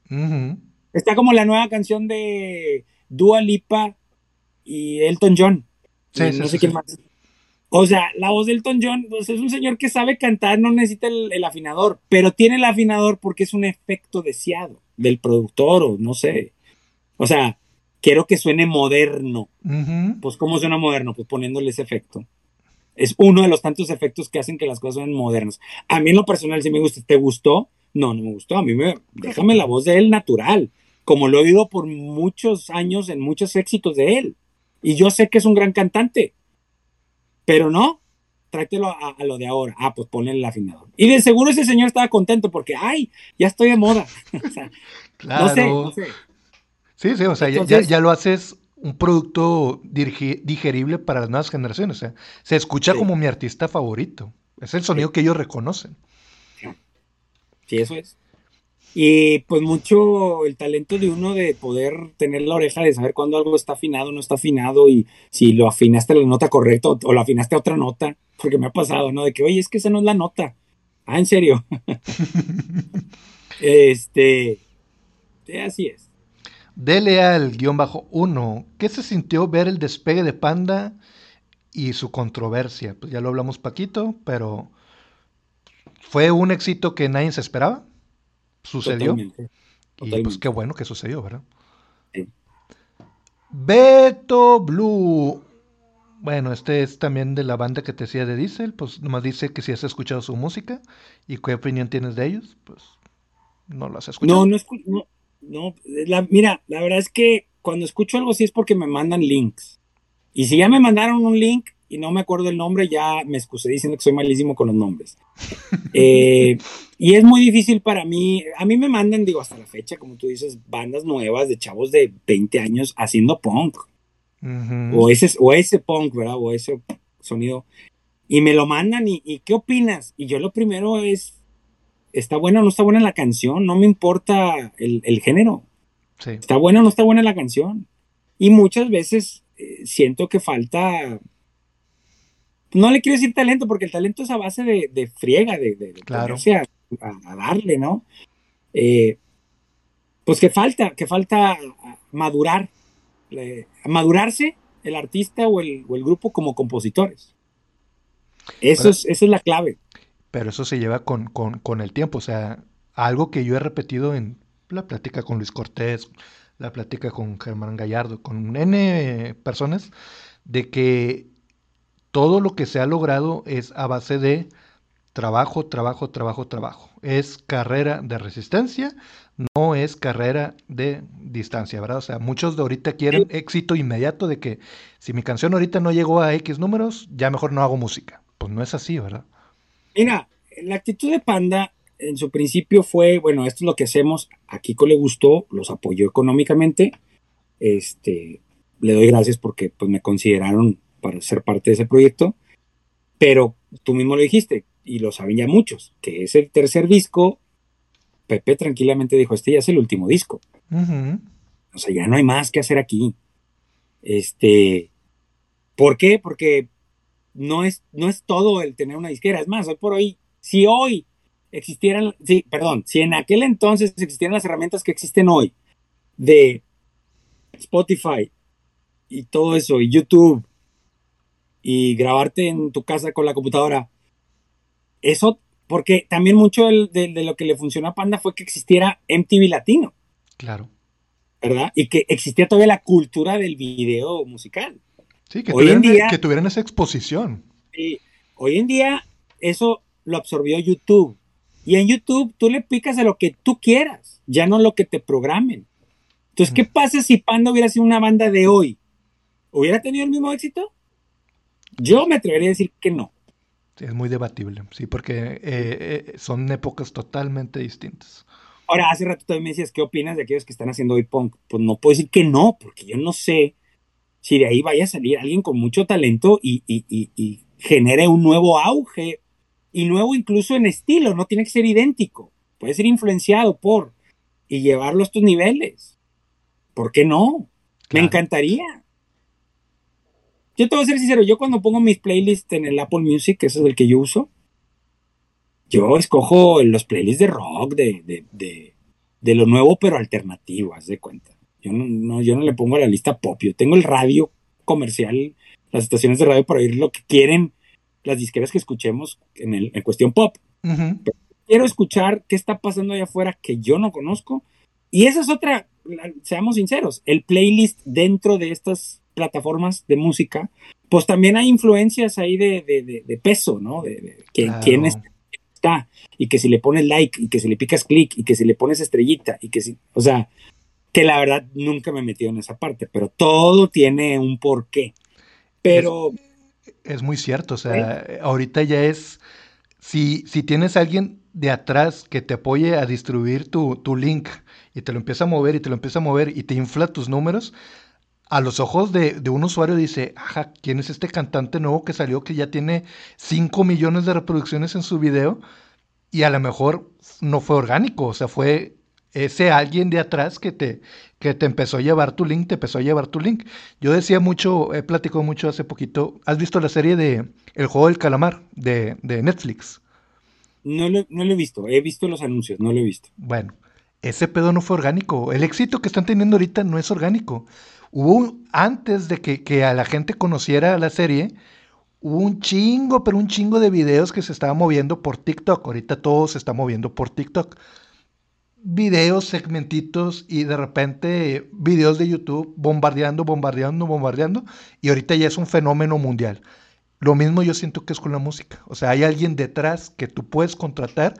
[SPEAKER 2] Está como la nueva canción de Dua Lipa y Elton John. no sé quién más. O sea, la voz de Elton John pues, es un señor que sabe cantar, no necesita el, afinador, pero tiene el afinador porque es un efecto deseado del productor o no sé. O sea, quiero que suene moderno. Pues, ¿cómo suena moderno? Pues poniéndole ese efecto. Es uno de los tantos efectos que hacen que las cosas suenen modernas. A mí en lo personal sí me gusta. ¿Te gustó? No, no me gustó. A mí me... Déjame la voz de él natural, como lo he oído por muchos años en muchos éxitos de él. Y yo sé que es un gran cantante. Pero no, tráetelo a, lo de ahora. Ah, pues ponle el afinador. Y de seguro ese señor estaba contento porque, ay, ya estoy de moda. <laughs>
[SPEAKER 1] claro. No sé, no sé. Sí, sí, o sea, ya, lo haces un producto digerible para las nuevas generaciones. O sea, se escucha como mi artista favorito. Es el sonido que ellos reconocen.
[SPEAKER 2] Sí, eso es. Y pues mucho el talento de uno de poder tener la oreja de saber cuándo algo está afinado o no está afinado y si lo afinaste a la nota correcta o, lo afinaste a otra nota, porque me ha pasado, ¿no? De que, oye, es que esa no es la nota. Ah, en serio. <laughs> <laughs> este, así es.
[SPEAKER 1] Dele al guion bajo uno. ¿Qué se sintió ver el despegue de Panda y su controversia? Pues ya lo hablamos Paquito, pero fue un éxito que nadie se esperaba sucedió. Y pues qué bueno que sucedió, ¿verdad? Beto Blue. Bueno, este es también de la banda que te decía de Diesel, pues nomás dice que si has escuchado su música y qué opinión tienes de ellos, pues no lo has escuchado.
[SPEAKER 2] No, no, no, no mira, la verdad es que cuando escucho algo así es porque me mandan links. Y si ya me mandaron un link, y no me acuerdo el nombre, ya me excusé diciendo que soy malísimo con los nombres. <laughs> Eh, y es muy difícil para mí, a mí me mandan, digo, hasta la fecha, como tú dices, bandas nuevas de chavos de 20 años haciendo punk. o, ese, o ese punk, ¿verdad? O ese sonido. Y me lo mandan y, ¿qué opinas? Y yo lo primero es, ¿está buena o no está buena la canción? No me importa el, género. ¿Está buena o no está buena la canción? Y muchas veces eh, siento que falta no le quiero decir talento, porque el talento es a base de, friega, de, de, claro. a, darle, ¿no? Eh, pues que falta, que falta madurar, madurarse el artista o el, grupo como compositores. Eso es, esa es la clave.
[SPEAKER 1] Pero eso se lleva con, el tiempo, o sea, algo que yo he repetido en la plática con Luis Cortés, la plática con Germán Gallardo, con N personas, de que todo lo que se ha logrado es a base de trabajo, trabajo, trabajo, trabajo. Es carrera de resistencia, no es carrera de distancia, ¿verdad? O sea, muchos de ahorita quieren éxito inmediato de que si mi canción ahorita no llegó a X números, ya mejor no hago música. Pues no es así, ¿verdad?
[SPEAKER 2] Mira, la actitud de Panda en su principio fue, bueno, esto es lo que hacemos, a Kiko le gustó, los apoyó económicamente, este, le doy gracias porque pues me consideraron para ser parte de ese proyecto, pero tú mismo lo dijiste, y lo saben ya muchos, que es el tercer disco, Pepe tranquilamente dijo, este ya es el último disco. O sea, ya no hay más que hacer aquí. Este, ¿por qué? Porque no es, no es todo el tener una disquera. Es más, hoy por hoy, si hoy existieran, sí, perdón, si en aquel entonces existieran las herramientas que existen hoy de Spotify y todo eso, y YouTube y grabarte en tu casa con la computadora. Eso, porque también mucho de, lo que le funcionó a Panda fue que existiera MTV Latino.
[SPEAKER 1] Claro.
[SPEAKER 2] ¿Verdad? Y que existía todavía la cultura del video musical.
[SPEAKER 1] Sí, que, hoy tuvieran, en día, que tuvieran esa exposición.
[SPEAKER 2] Sí, hoy en día eso lo absorbió YouTube. Y en YouTube tú le picas a lo que tú quieras, ya no lo que te programen. Entonces, ¿qué mm. pasa si Panda hubiera sido una banda de hoy? ¿Hubiera tenido el mismo éxito? Yo me atrevería a decir que no.
[SPEAKER 1] es muy debatible, sí, porque eh, eh, son épocas totalmente distintas.
[SPEAKER 2] Ahora, hace rato también me decías, ¿qué opinas de aquellos que están haciendo hoy punk? Pues no puedo decir que no, porque yo no sé si de ahí vaya a salir alguien con mucho talento y, y genere un nuevo auge y nuevo incluso en estilo, no tiene que ser idéntico, puede ser influenciado por y llevarlo a estos niveles. ¿Por qué no? Me encantaría. Yo te voy a ser sincero, yo cuando pongo mis playlists en el Apple Music, que ese es el que yo uso, yo escojo los playlists de rock, de, de, lo nuevo pero alternativo, haz de cuenta. Yo no, yo no le pongo a la lista pop, yo tengo el radio comercial, las estaciones de radio para oír lo que quieren las disqueras que escuchemos en, el, en cuestión pop. Quiero escuchar qué está pasando allá afuera que yo no conozco. Y esa es otra, seamos sinceros, el playlist dentro de estas plataformas de música, pues también hay influencias ahí de, peso, ¿no? De, quién está, y que si le pones like, y que si le picas clic, y que si le pones estrellita, y que si, o sea, que la verdad nunca me he metido en esa parte, pero todo tiene un porqué. Pero...
[SPEAKER 1] Es, muy cierto, o sea, ahorita ya es, si, si tienes a alguien de atrás que te apoye a distribuir tu, tu link y te lo empieza a mover y te lo empieza a mover y te infla tus números, a los ojos de, un usuario dice, ajá, ¿quién es este cantante nuevo que salió que ya tiene 5 millones de reproducciones en su video? Y a lo mejor no fue orgánico, o sea, fue ese alguien de atrás que te, que te empezó a llevar tu link, te empezó a llevar tu link. Yo decía mucho, he platicado mucho hace poquito, ¿has visto la serie de El juego del calamar de, Netflix?
[SPEAKER 2] No lo, no lo he visto, he visto los anuncios, no lo he visto.
[SPEAKER 1] Bueno, ese pedo no fue orgánico. El éxito que están teniendo ahorita no es orgánico. Hubo, antes de que, a la gente conociera la serie, hubo un chingo, pero un chingo de videos que se estaban moviendo por TikTok. Ahorita todo se está moviendo por TikTok. Videos, segmentitos y de repente videos de YouTube bombardeando, bombardeando, bombardeando. Y ahorita ya es un fenómeno mundial. Lo mismo yo siento que es con la música. O sea, hay alguien detrás que tú puedes contratar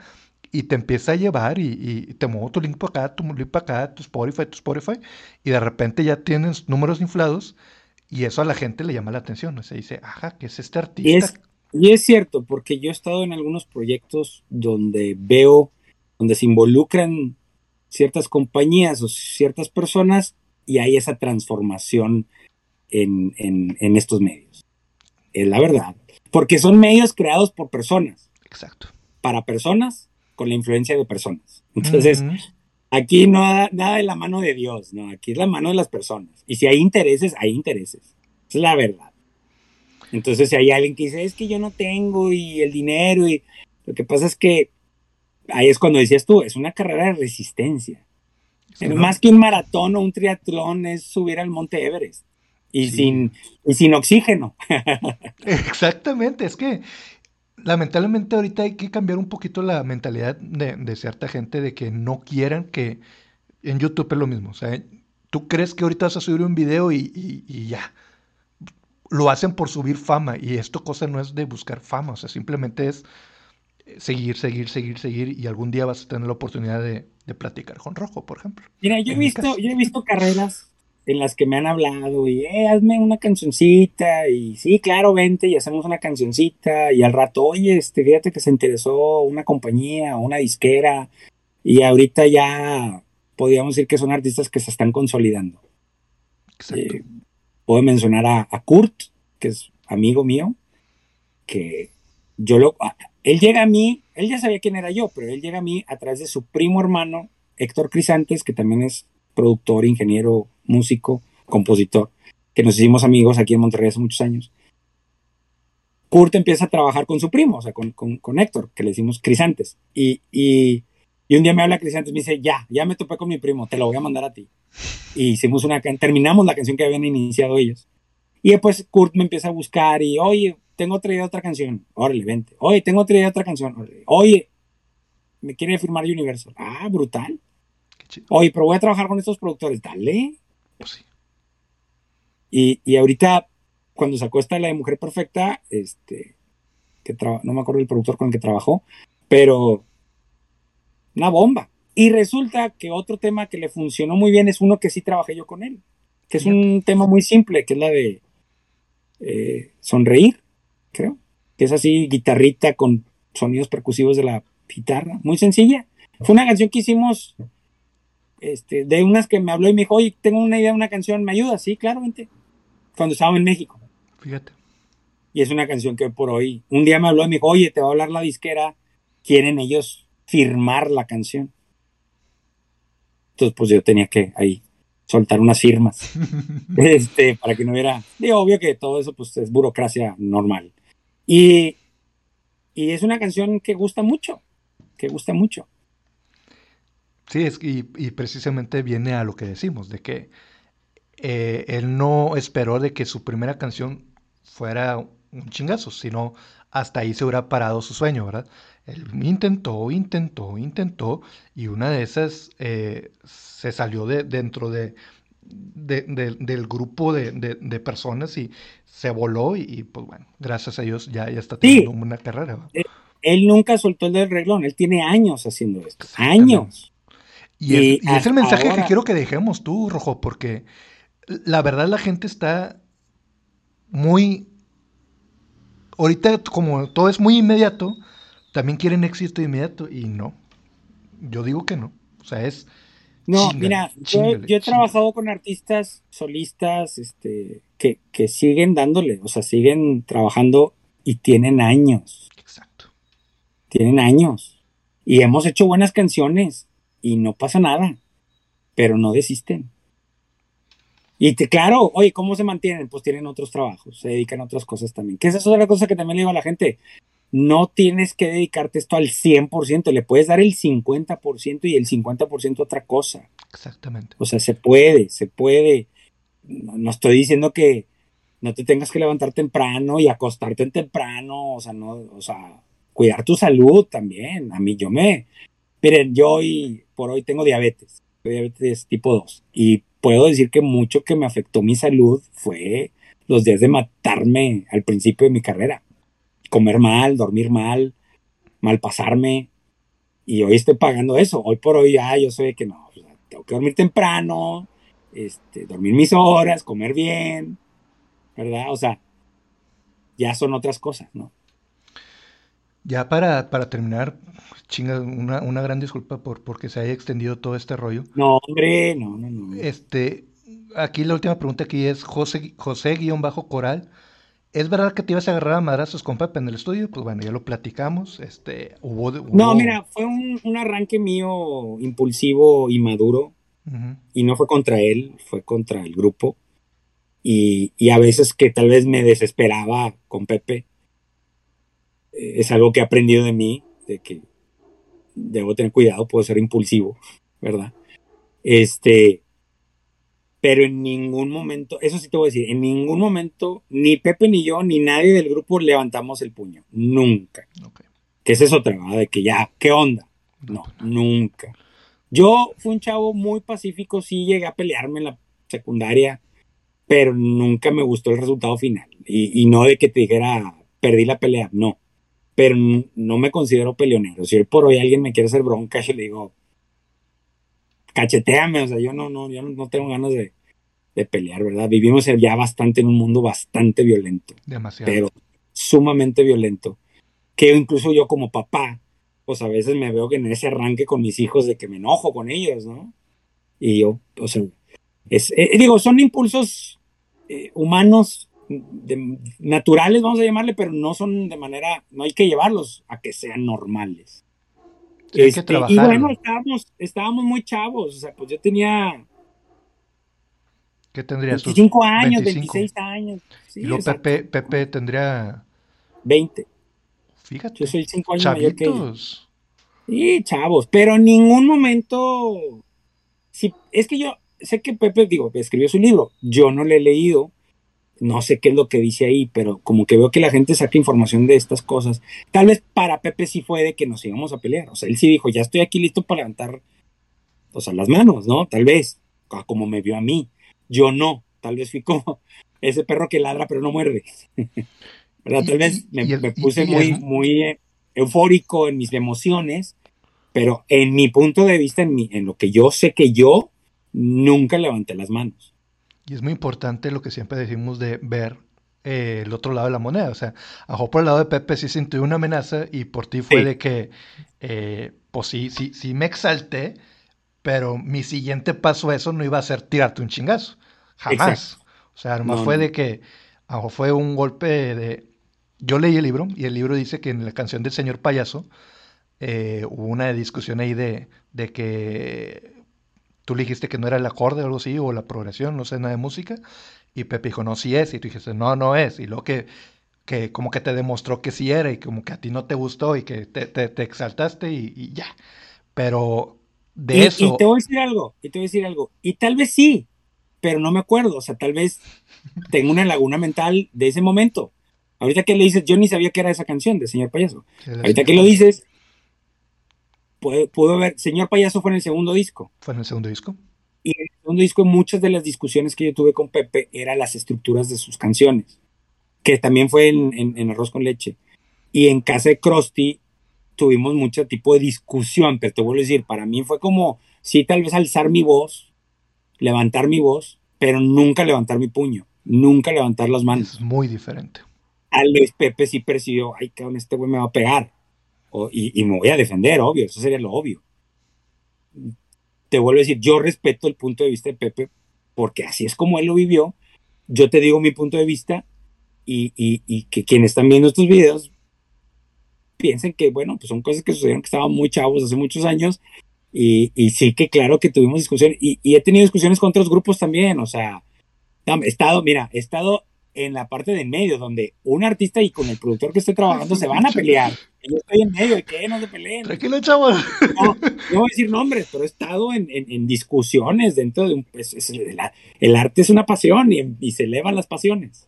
[SPEAKER 1] y te empieza a llevar y, te muevo tu link para acá, tu link para acá, tu Spotify, tu Spotify, y de repente ya tienes números inflados y eso a la gente le llama la atención. O sea, dice, ajá, ¿qué es este artista?
[SPEAKER 2] Y es, y es cierto, porque yo he estado en algunos proyectos donde veo, donde se involucran ciertas compañías o ciertas personas y hay esa transformación en, en, en estos medios. Es la verdad. Porque son medios creados por personas.
[SPEAKER 1] Exacto.
[SPEAKER 2] Para personas con la influencia de personas. Entonces, aquí no nada de la mano de Dios, no, aquí es la mano de las personas. Y si hay intereses, hay intereses. Es la verdad. Entonces, si hay alguien que dice, es que yo no tengo y el dinero y lo que pasa es que ahí es cuando decías tú, es una carrera de resistencia. Más que un maratón o un triatlón es subir al Monte Everest y, sin, y sin oxígeno. <laughs>
[SPEAKER 1] Exactamente, es que lamentablemente ahorita hay que cambiar un poquito la mentalidad de, cierta gente de que no quieran que en YouTube es lo mismo. O sea, tú crees que ahorita vas a subir un video y, ya. Lo hacen por subir fama y esto cosa no es de buscar fama, o sea, simplemente es seguir, seguir, seguir, seguir y algún día vas a tener la oportunidad de, de platicar con Rojo, por ejemplo.
[SPEAKER 2] Mira, yo he visto, yo he visto carreras en las que me han hablado y, eh, hazme una cancioncita y sí, claro, vente y hacemos una cancioncita y al rato, oye, este, fíjate que se interesó una compañía o una disquera y ahorita ya podríamos decir que son artistas que se están consolidando. Eh, puedo mencionar a, Kurt, que es amigo mío, que yo lo, él llega a mí, él ya sabía quién era yo, pero él llega a mí a través de su primo hermano, Héctor Crisantes, que también es productor, ingeniero músico, compositor, que nos hicimos amigos aquí en Monterrey hace muchos años. Kurt empieza a trabajar con su primo, o sea, con, con, Héctor, que le decimos Crisantes. Y, y, y, un día me habla Crisantes me dice, ya, ya me topé con mi primo, te lo voy a mandar a ti. Y hicimos una, terminamos la canción que habían iniciado ellos. Y después Kurt me empieza a buscar y, oye, tengo otra idea otra canción. Órale, vente. Oye, tengo otra idea otra canción. Oye, me quiere firmar Universal. Ah, brutal. Oye, pero voy a trabajar con estos productores. Dale. Pues y, ahorita, cuando sacó esta la de Mujer Perfecta, este, que no me acuerdo el productor con el que trabajó, pero una bomba. Y resulta que otro tema que le funcionó muy bien es uno que sí trabajé yo con él, que es un tema muy simple, que es la de eh, sonreír, creo, que es así guitarrita con sonidos percusivos de la guitarra, muy sencilla. Fue una canción que hicimos este, de unas que me habló y me dijo, oye, tengo una idea de una canción, ¿me ayuda? Sí, claro, Cuando estaba en México.
[SPEAKER 1] Fíjate.
[SPEAKER 2] Y es una canción que por hoy, un día me habló y me dijo, oye, te va a hablar la disquera, quieren ellos firmar la canción. Entonces, pues yo tenía que ahí soltar unas firmas, <laughs> este, para que no hubiera, de obvio que todo eso pues es burocracia normal. Y, y es una canción que gusta mucho, que gusta mucho.
[SPEAKER 1] Sí, es, y, y precisamente viene a lo que decimos, de que eh, él no esperó de que su primera canción fuera un chingazo, sino hasta ahí se hubiera parado su sueño, ¿verdad? Él intentó, intentó, intentó, y una de esas eh, se salió de, dentro de, del grupo de, personas y se voló y, pues bueno, gracias a Dios ya, ya está teniendo una carrera.
[SPEAKER 2] Eh, él nunca soltó el del reglón, él tiene años haciendo esto, años.
[SPEAKER 1] Y, es, el mensaje que quiero que dejemos tú, Rojo, porque la verdad la gente está muy... Ahorita como todo es muy inmediato, también quieren éxito inmediato y no. Yo digo que no. O sea, es...
[SPEAKER 2] No, mira, yo, he trabajado con artistas solistas este, que, que siguen dándole, o sea, siguen trabajando y tienen años.
[SPEAKER 1] Exacto.
[SPEAKER 2] Tienen años. Y hemos hecho buenas canciones y no pasa nada, pero no desisten. Y claro, oye, ¿cómo se mantienen? Pues tienen otros trabajos, se dedican a otras cosas también. Que esa es otra cosa que también le digo a la gente. No tienes que dedicarte esto al 100%, le puedes dar el 50% y el 50% a otra cosa.
[SPEAKER 1] Exactamente.
[SPEAKER 2] O sea, se puede, se puede. No, estoy diciendo que no te tengas que levantar temprano y acostarte en temprano, o sea, no, o sea, cuidar tu salud también. A mí yo me, miren, yo hoy por hoy tengo diabetes, diabetes tipo 2 y puedo decir que mucho que me afectó mi salud fue los días de matarme al principio de mi carrera. Comer mal, dormir mal, mal pasarme. Y hoy estoy pagando eso. Hoy por hoy ya yo sé que no, tengo que dormir temprano, este, dormir mis horas, comer bien, ¿verdad? O sea, ya son otras cosas, ¿no?
[SPEAKER 1] Ya para, para terminar, chinga, una, una gran disculpa por porque se haya extendido todo este rollo.
[SPEAKER 2] No, hombre, no, no, no.
[SPEAKER 1] Este, aquí la última pregunta aquí es José, José guion bajo coral. ¿Es verdad que te ibas a agarrar a madrazos con Pepe en el estudio? Pues bueno, ya lo platicamos. Este, hubo,
[SPEAKER 2] No, mira, fue un, un, arranque mío impulsivo y maduro. Y no fue contra él, fue contra el grupo. Y, y, a veces que tal vez me desesperaba con Pepe. Eh, es algo que he aprendido de mí, de que debo tener cuidado, puedo ser impulsivo, ¿verdad? Este, pero en ningún momento, eso sí te voy a decir, en ningún momento, ni Pepe ni yo, ni nadie del grupo levantamos el puño, nunca. Que esa es otra, ¿verdad? De que ya, ¿qué onda? No, nunca. Yo fui un chavo muy pacífico, sí llegué a pelearme en la secundaria, pero nunca me gustó el resultado final. Y, y no de que te dijera, perdí la pelea, no pero no me considero peleonero. Si hoy por hoy alguien me quiere hacer bronca, yo le digo, cacheteame, o sea, yo no, no, yo no tengo ganas de, pelear, ¿verdad? Vivimos ya bastante en un mundo bastante violento.
[SPEAKER 1] Demasiado.
[SPEAKER 2] Pero sumamente violento. Que incluso yo como papá, pues a veces me veo que en ese arranque con mis hijos de que me enojo con ellos, ¿no? Y yo, o sea, es, eh, digo, son impulsos eh, humanos naturales, vamos a llamarle, pero no son de manera, no hay que llevarlos a que sean normales. Este, y bueno, estábamos, estábamos muy chavos, o sea, pues yo tenía...
[SPEAKER 1] ¿Qué tendrías?
[SPEAKER 2] 25 años, 26 años.
[SPEAKER 1] y luego Pepe, Pepe, tendría...
[SPEAKER 2] 20.
[SPEAKER 1] Fíjate.
[SPEAKER 2] Yo soy 5 años mayor que Sí, chavos, pero en ningún momento... Si, es que yo sé que Pepe, digo, escribió su libro, yo no le he leído, no sé qué es lo que dice ahí, pero como que veo que la gente saca información de estas cosas. Tal vez para Pepe sí fue de que nos íbamos a pelear. O sea, él sí dijo, ya estoy aquí listo para levantar, o sea, las manos, ¿no? Tal vez, como me vio a mí. Yo no, tal vez fui como <laughs> ese perro que ladra pero no muerde. <laughs> ¿Verdad? Tal vez me, puse muy, muy eufórico en mis emociones, pero en mi punto de vista, en, mi, en lo que yo sé que yo, nunca levanté las manos.
[SPEAKER 1] Y es muy importante lo que siempre decimos de ver eh, el otro lado de la moneda. O sea, a por el lado de Pepe sí sintió una amenaza y por ti fue de que, eh, pues sí, sí, sí me exalté, pero mi siguiente paso a eso no iba a ser tirarte un chingazo. Jamás. O sea, nomás fue de que, ajo fue un golpe de... Yo leí el libro y el libro dice que en la canción del señor payaso eh, hubo una discusión ahí de, de que tú le dijiste que no era el acorde o algo así, o la progresión, no sé nada de música, y Pepe dijo, no, sí es, y tú dijiste, no, no es, y luego que, que como que te demostró que sí era, y como que a ti no te gustó, y que te, te, exaltaste, y, ya. Pero de eso...
[SPEAKER 2] Y te voy a decir algo, y te voy a decir algo, y tal vez sí, pero no me acuerdo, o sea, tal vez tengo una laguna mental de ese momento. Ahorita que le dices, yo ni sabía que era esa canción de Señor Payaso. Ahorita que lo dices, pudo, haber, Señor Payaso fue en el segundo disco.
[SPEAKER 1] Fue en el segundo disco.
[SPEAKER 2] Y en el segundo disco muchas de las discusiones que yo tuve con Pepe eran las estructuras de sus canciones, que también fue en, Arroz con Leche. Y en casa de Krusty tuvimos mucho tipo de discusión, pero te vuelvo a decir, para mí fue como, sí, tal vez alzar mi voz, levantar mi voz, pero nunca levantar mi puño, nunca levantar las manos.
[SPEAKER 1] Es muy diferente.
[SPEAKER 2] Al Pepe sí percibió, ay, cabrón, este güey me va a pegar y, me voy a defender, obvio, eso sería lo obvio. Te vuelvo a decir, yo respeto el punto de vista de Pepe porque así es como él lo vivió. Yo te digo mi punto de vista y, que quienes están viendo estos videos piensen que, bueno, pues son cosas que sucedieron que estaban muy chavos hace muchos años y, sí que claro que tuvimos discusiones y, y, he tenido discusiones con otros grupos también, o sea, he estado, mira, he estado en la parte de en medio, donde un artista y con el productor que estoy trabajando se van a pelear. yo estoy en medio, ¿y qué? No se peleen.
[SPEAKER 1] Tranquilo, chavos.
[SPEAKER 2] No, no voy a decir nombres, pero he estado en, en, discusiones dentro de un... Pues, el arte es una pasión y, y, se elevan las pasiones.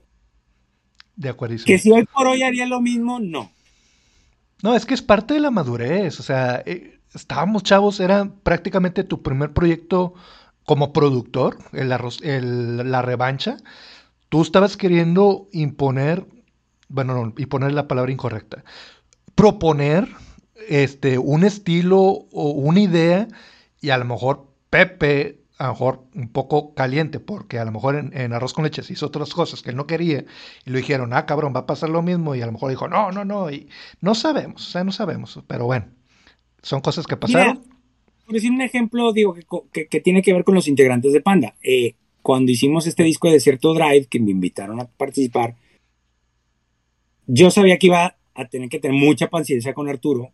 [SPEAKER 1] De acuerdo.
[SPEAKER 2] Que si hoy por hoy haría lo mismo, no.
[SPEAKER 1] No, es que es parte de la madurez. O sea, eh, estábamos chavos, era prácticamente tu primer proyecto como productor, el, el la revancha Tú estabas queriendo imponer, bueno, no, imponer la palabra incorrecta, proponer este, un estilo o una idea y a lo mejor Pepe, a lo mejor un poco caliente, porque a lo mejor en, Arroz con Leche se hizo otras cosas que él no quería y le dijeron, ah, cabrón, va a pasar lo mismo y a lo mejor dijo, no, no, no, y no sabemos, o sea, no sabemos, pero bueno, son cosas que pasaron.
[SPEAKER 2] por decir un ejemplo, digo, que, que, tiene que ver con los integrantes de Panda. Eh, cuando hicimos este disco de Desierto Drive, que me invitaron a participar, yo sabía que iba a tener que tener mucha paciencia con Arturo,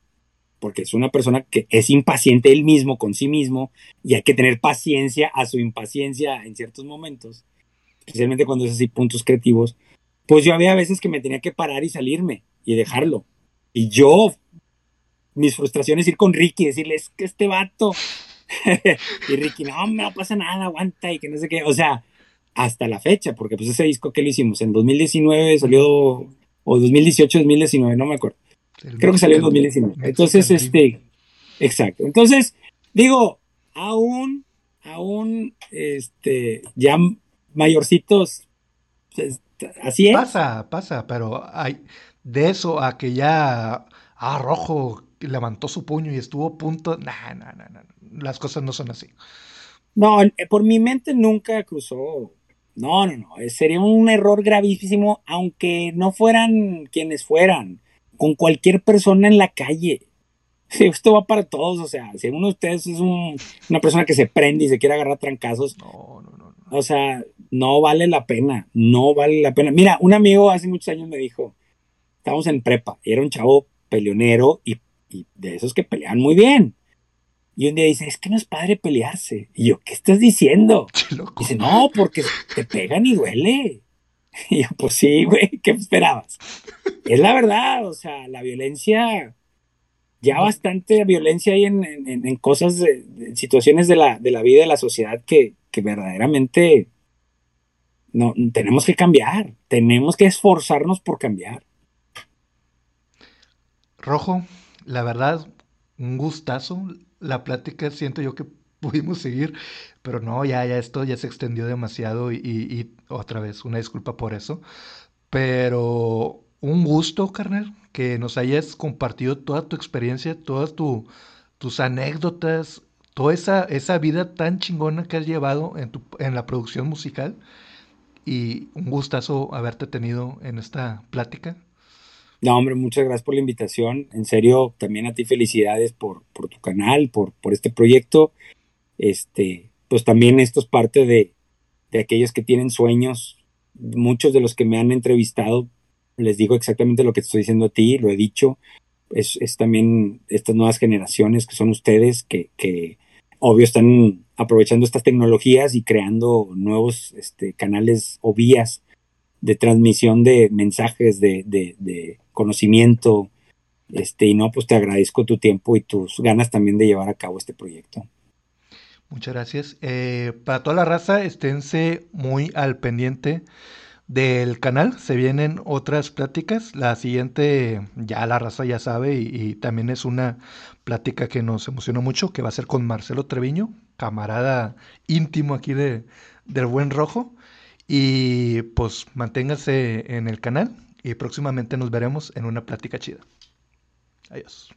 [SPEAKER 2] porque es una persona que es impaciente él mismo con sí mismo y hay que tener paciencia a su impaciencia en ciertos momentos, especialmente cuando es así puntos creativos. Pues yo había veces que me tenía que parar y salirme y dejarlo. Y yo, mis frustraciones, ir con Ricky y decirle, es que este vato <laughs> y Ricky, no, no pasa nada, aguanta y que no sé qué. O sea, hasta la fecha, porque pues ese disco que lo hicimos en 2019 salió, o 2018, 2019, no me acuerdo. Creo que salió en 2019. Entonces, este, exacto. Entonces, digo, aún, aún, este, ya mayorcitos, pues, así es.
[SPEAKER 1] Pasa, pasa, pero hay, de eso a que ya, ah, rojo, levantó su puño y estuvo a punto, no, no, no, no las cosas no son así.
[SPEAKER 2] No, por mi mente nunca cruzó. No, no, no. Eh, sería un error gravísimo, aunque no fueran quienes fueran, con cualquier persona en la calle. <laughs> Esto va para todos, o sea, si uno de ustedes es una persona que se prende y se quiere agarrar trancazos, no, no, no, no, o sea, no vale la pena, no vale la pena. Mira, un amigo hace muchos años me dijo, estábamos en prepa, y era un chavo peleonero y, y de esos que pelean muy bien. Y un día dice, es que no es padre pelearse. Y yo, ¿qué estás diciendo? <laughs> Dice, no, porque te pegan y duele. <laughs> Y yo, pues sí, güey, ¿qué esperabas? es la verdad, o sea, la violencia, ya bastante violencia hay en, en, cosas, en situaciones de la, de la vida de la sociedad que, que verdaderamente no, tenemos que cambiar, tenemos que esforzarnos por cambiar.
[SPEAKER 1] Rojo, la verdad, un gustazo la plática siento yo que <laughs> pudimos seguir, pero no, ya, ya esto ya se extendió demasiado y, otra vez una disculpa por eso. Pero un gusto, carnal, que nos hayas compartido toda tu experiencia, todas tus anécdotas, toda esa, esa vida tan chingona que has llevado en, tu, en la producción musical. Y un gustazo haberte tenido en esta plática.
[SPEAKER 2] No, hombre, muchas gracias por la invitación. En serio, también a ti felicidades por, por tu canal, por, este proyecto. Este, pues también esto es parte de, aquellos que tienen sueños. Muchos de los que me han entrevistado, les digo exactamente lo que te estoy diciendo a ti, lo he dicho. Es, también estas nuevas generaciones que son ustedes, que, obvio están aprovechando estas tecnologías y creando nuevos este, canales o vías de transmisión de mensajes, de, conocimiento. Este, y no, pues te agradezco tu tiempo y tus ganas también de llevar a cabo este proyecto.
[SPEAKER 1] Muchas gracias. Eh, para toda la raza, esténse muy al pendiente del canal. Se vienen otras pláticas. La siguiente, ya la raza ya sabe, y, también es una plática que nos emocionó mucho, que va a ser con Marcelo Treviño, camarada íntimo aquí de, del Buen Rojo. Y pues manténgase en el canal y próximamente nos veremos en una plática chida. Adiós.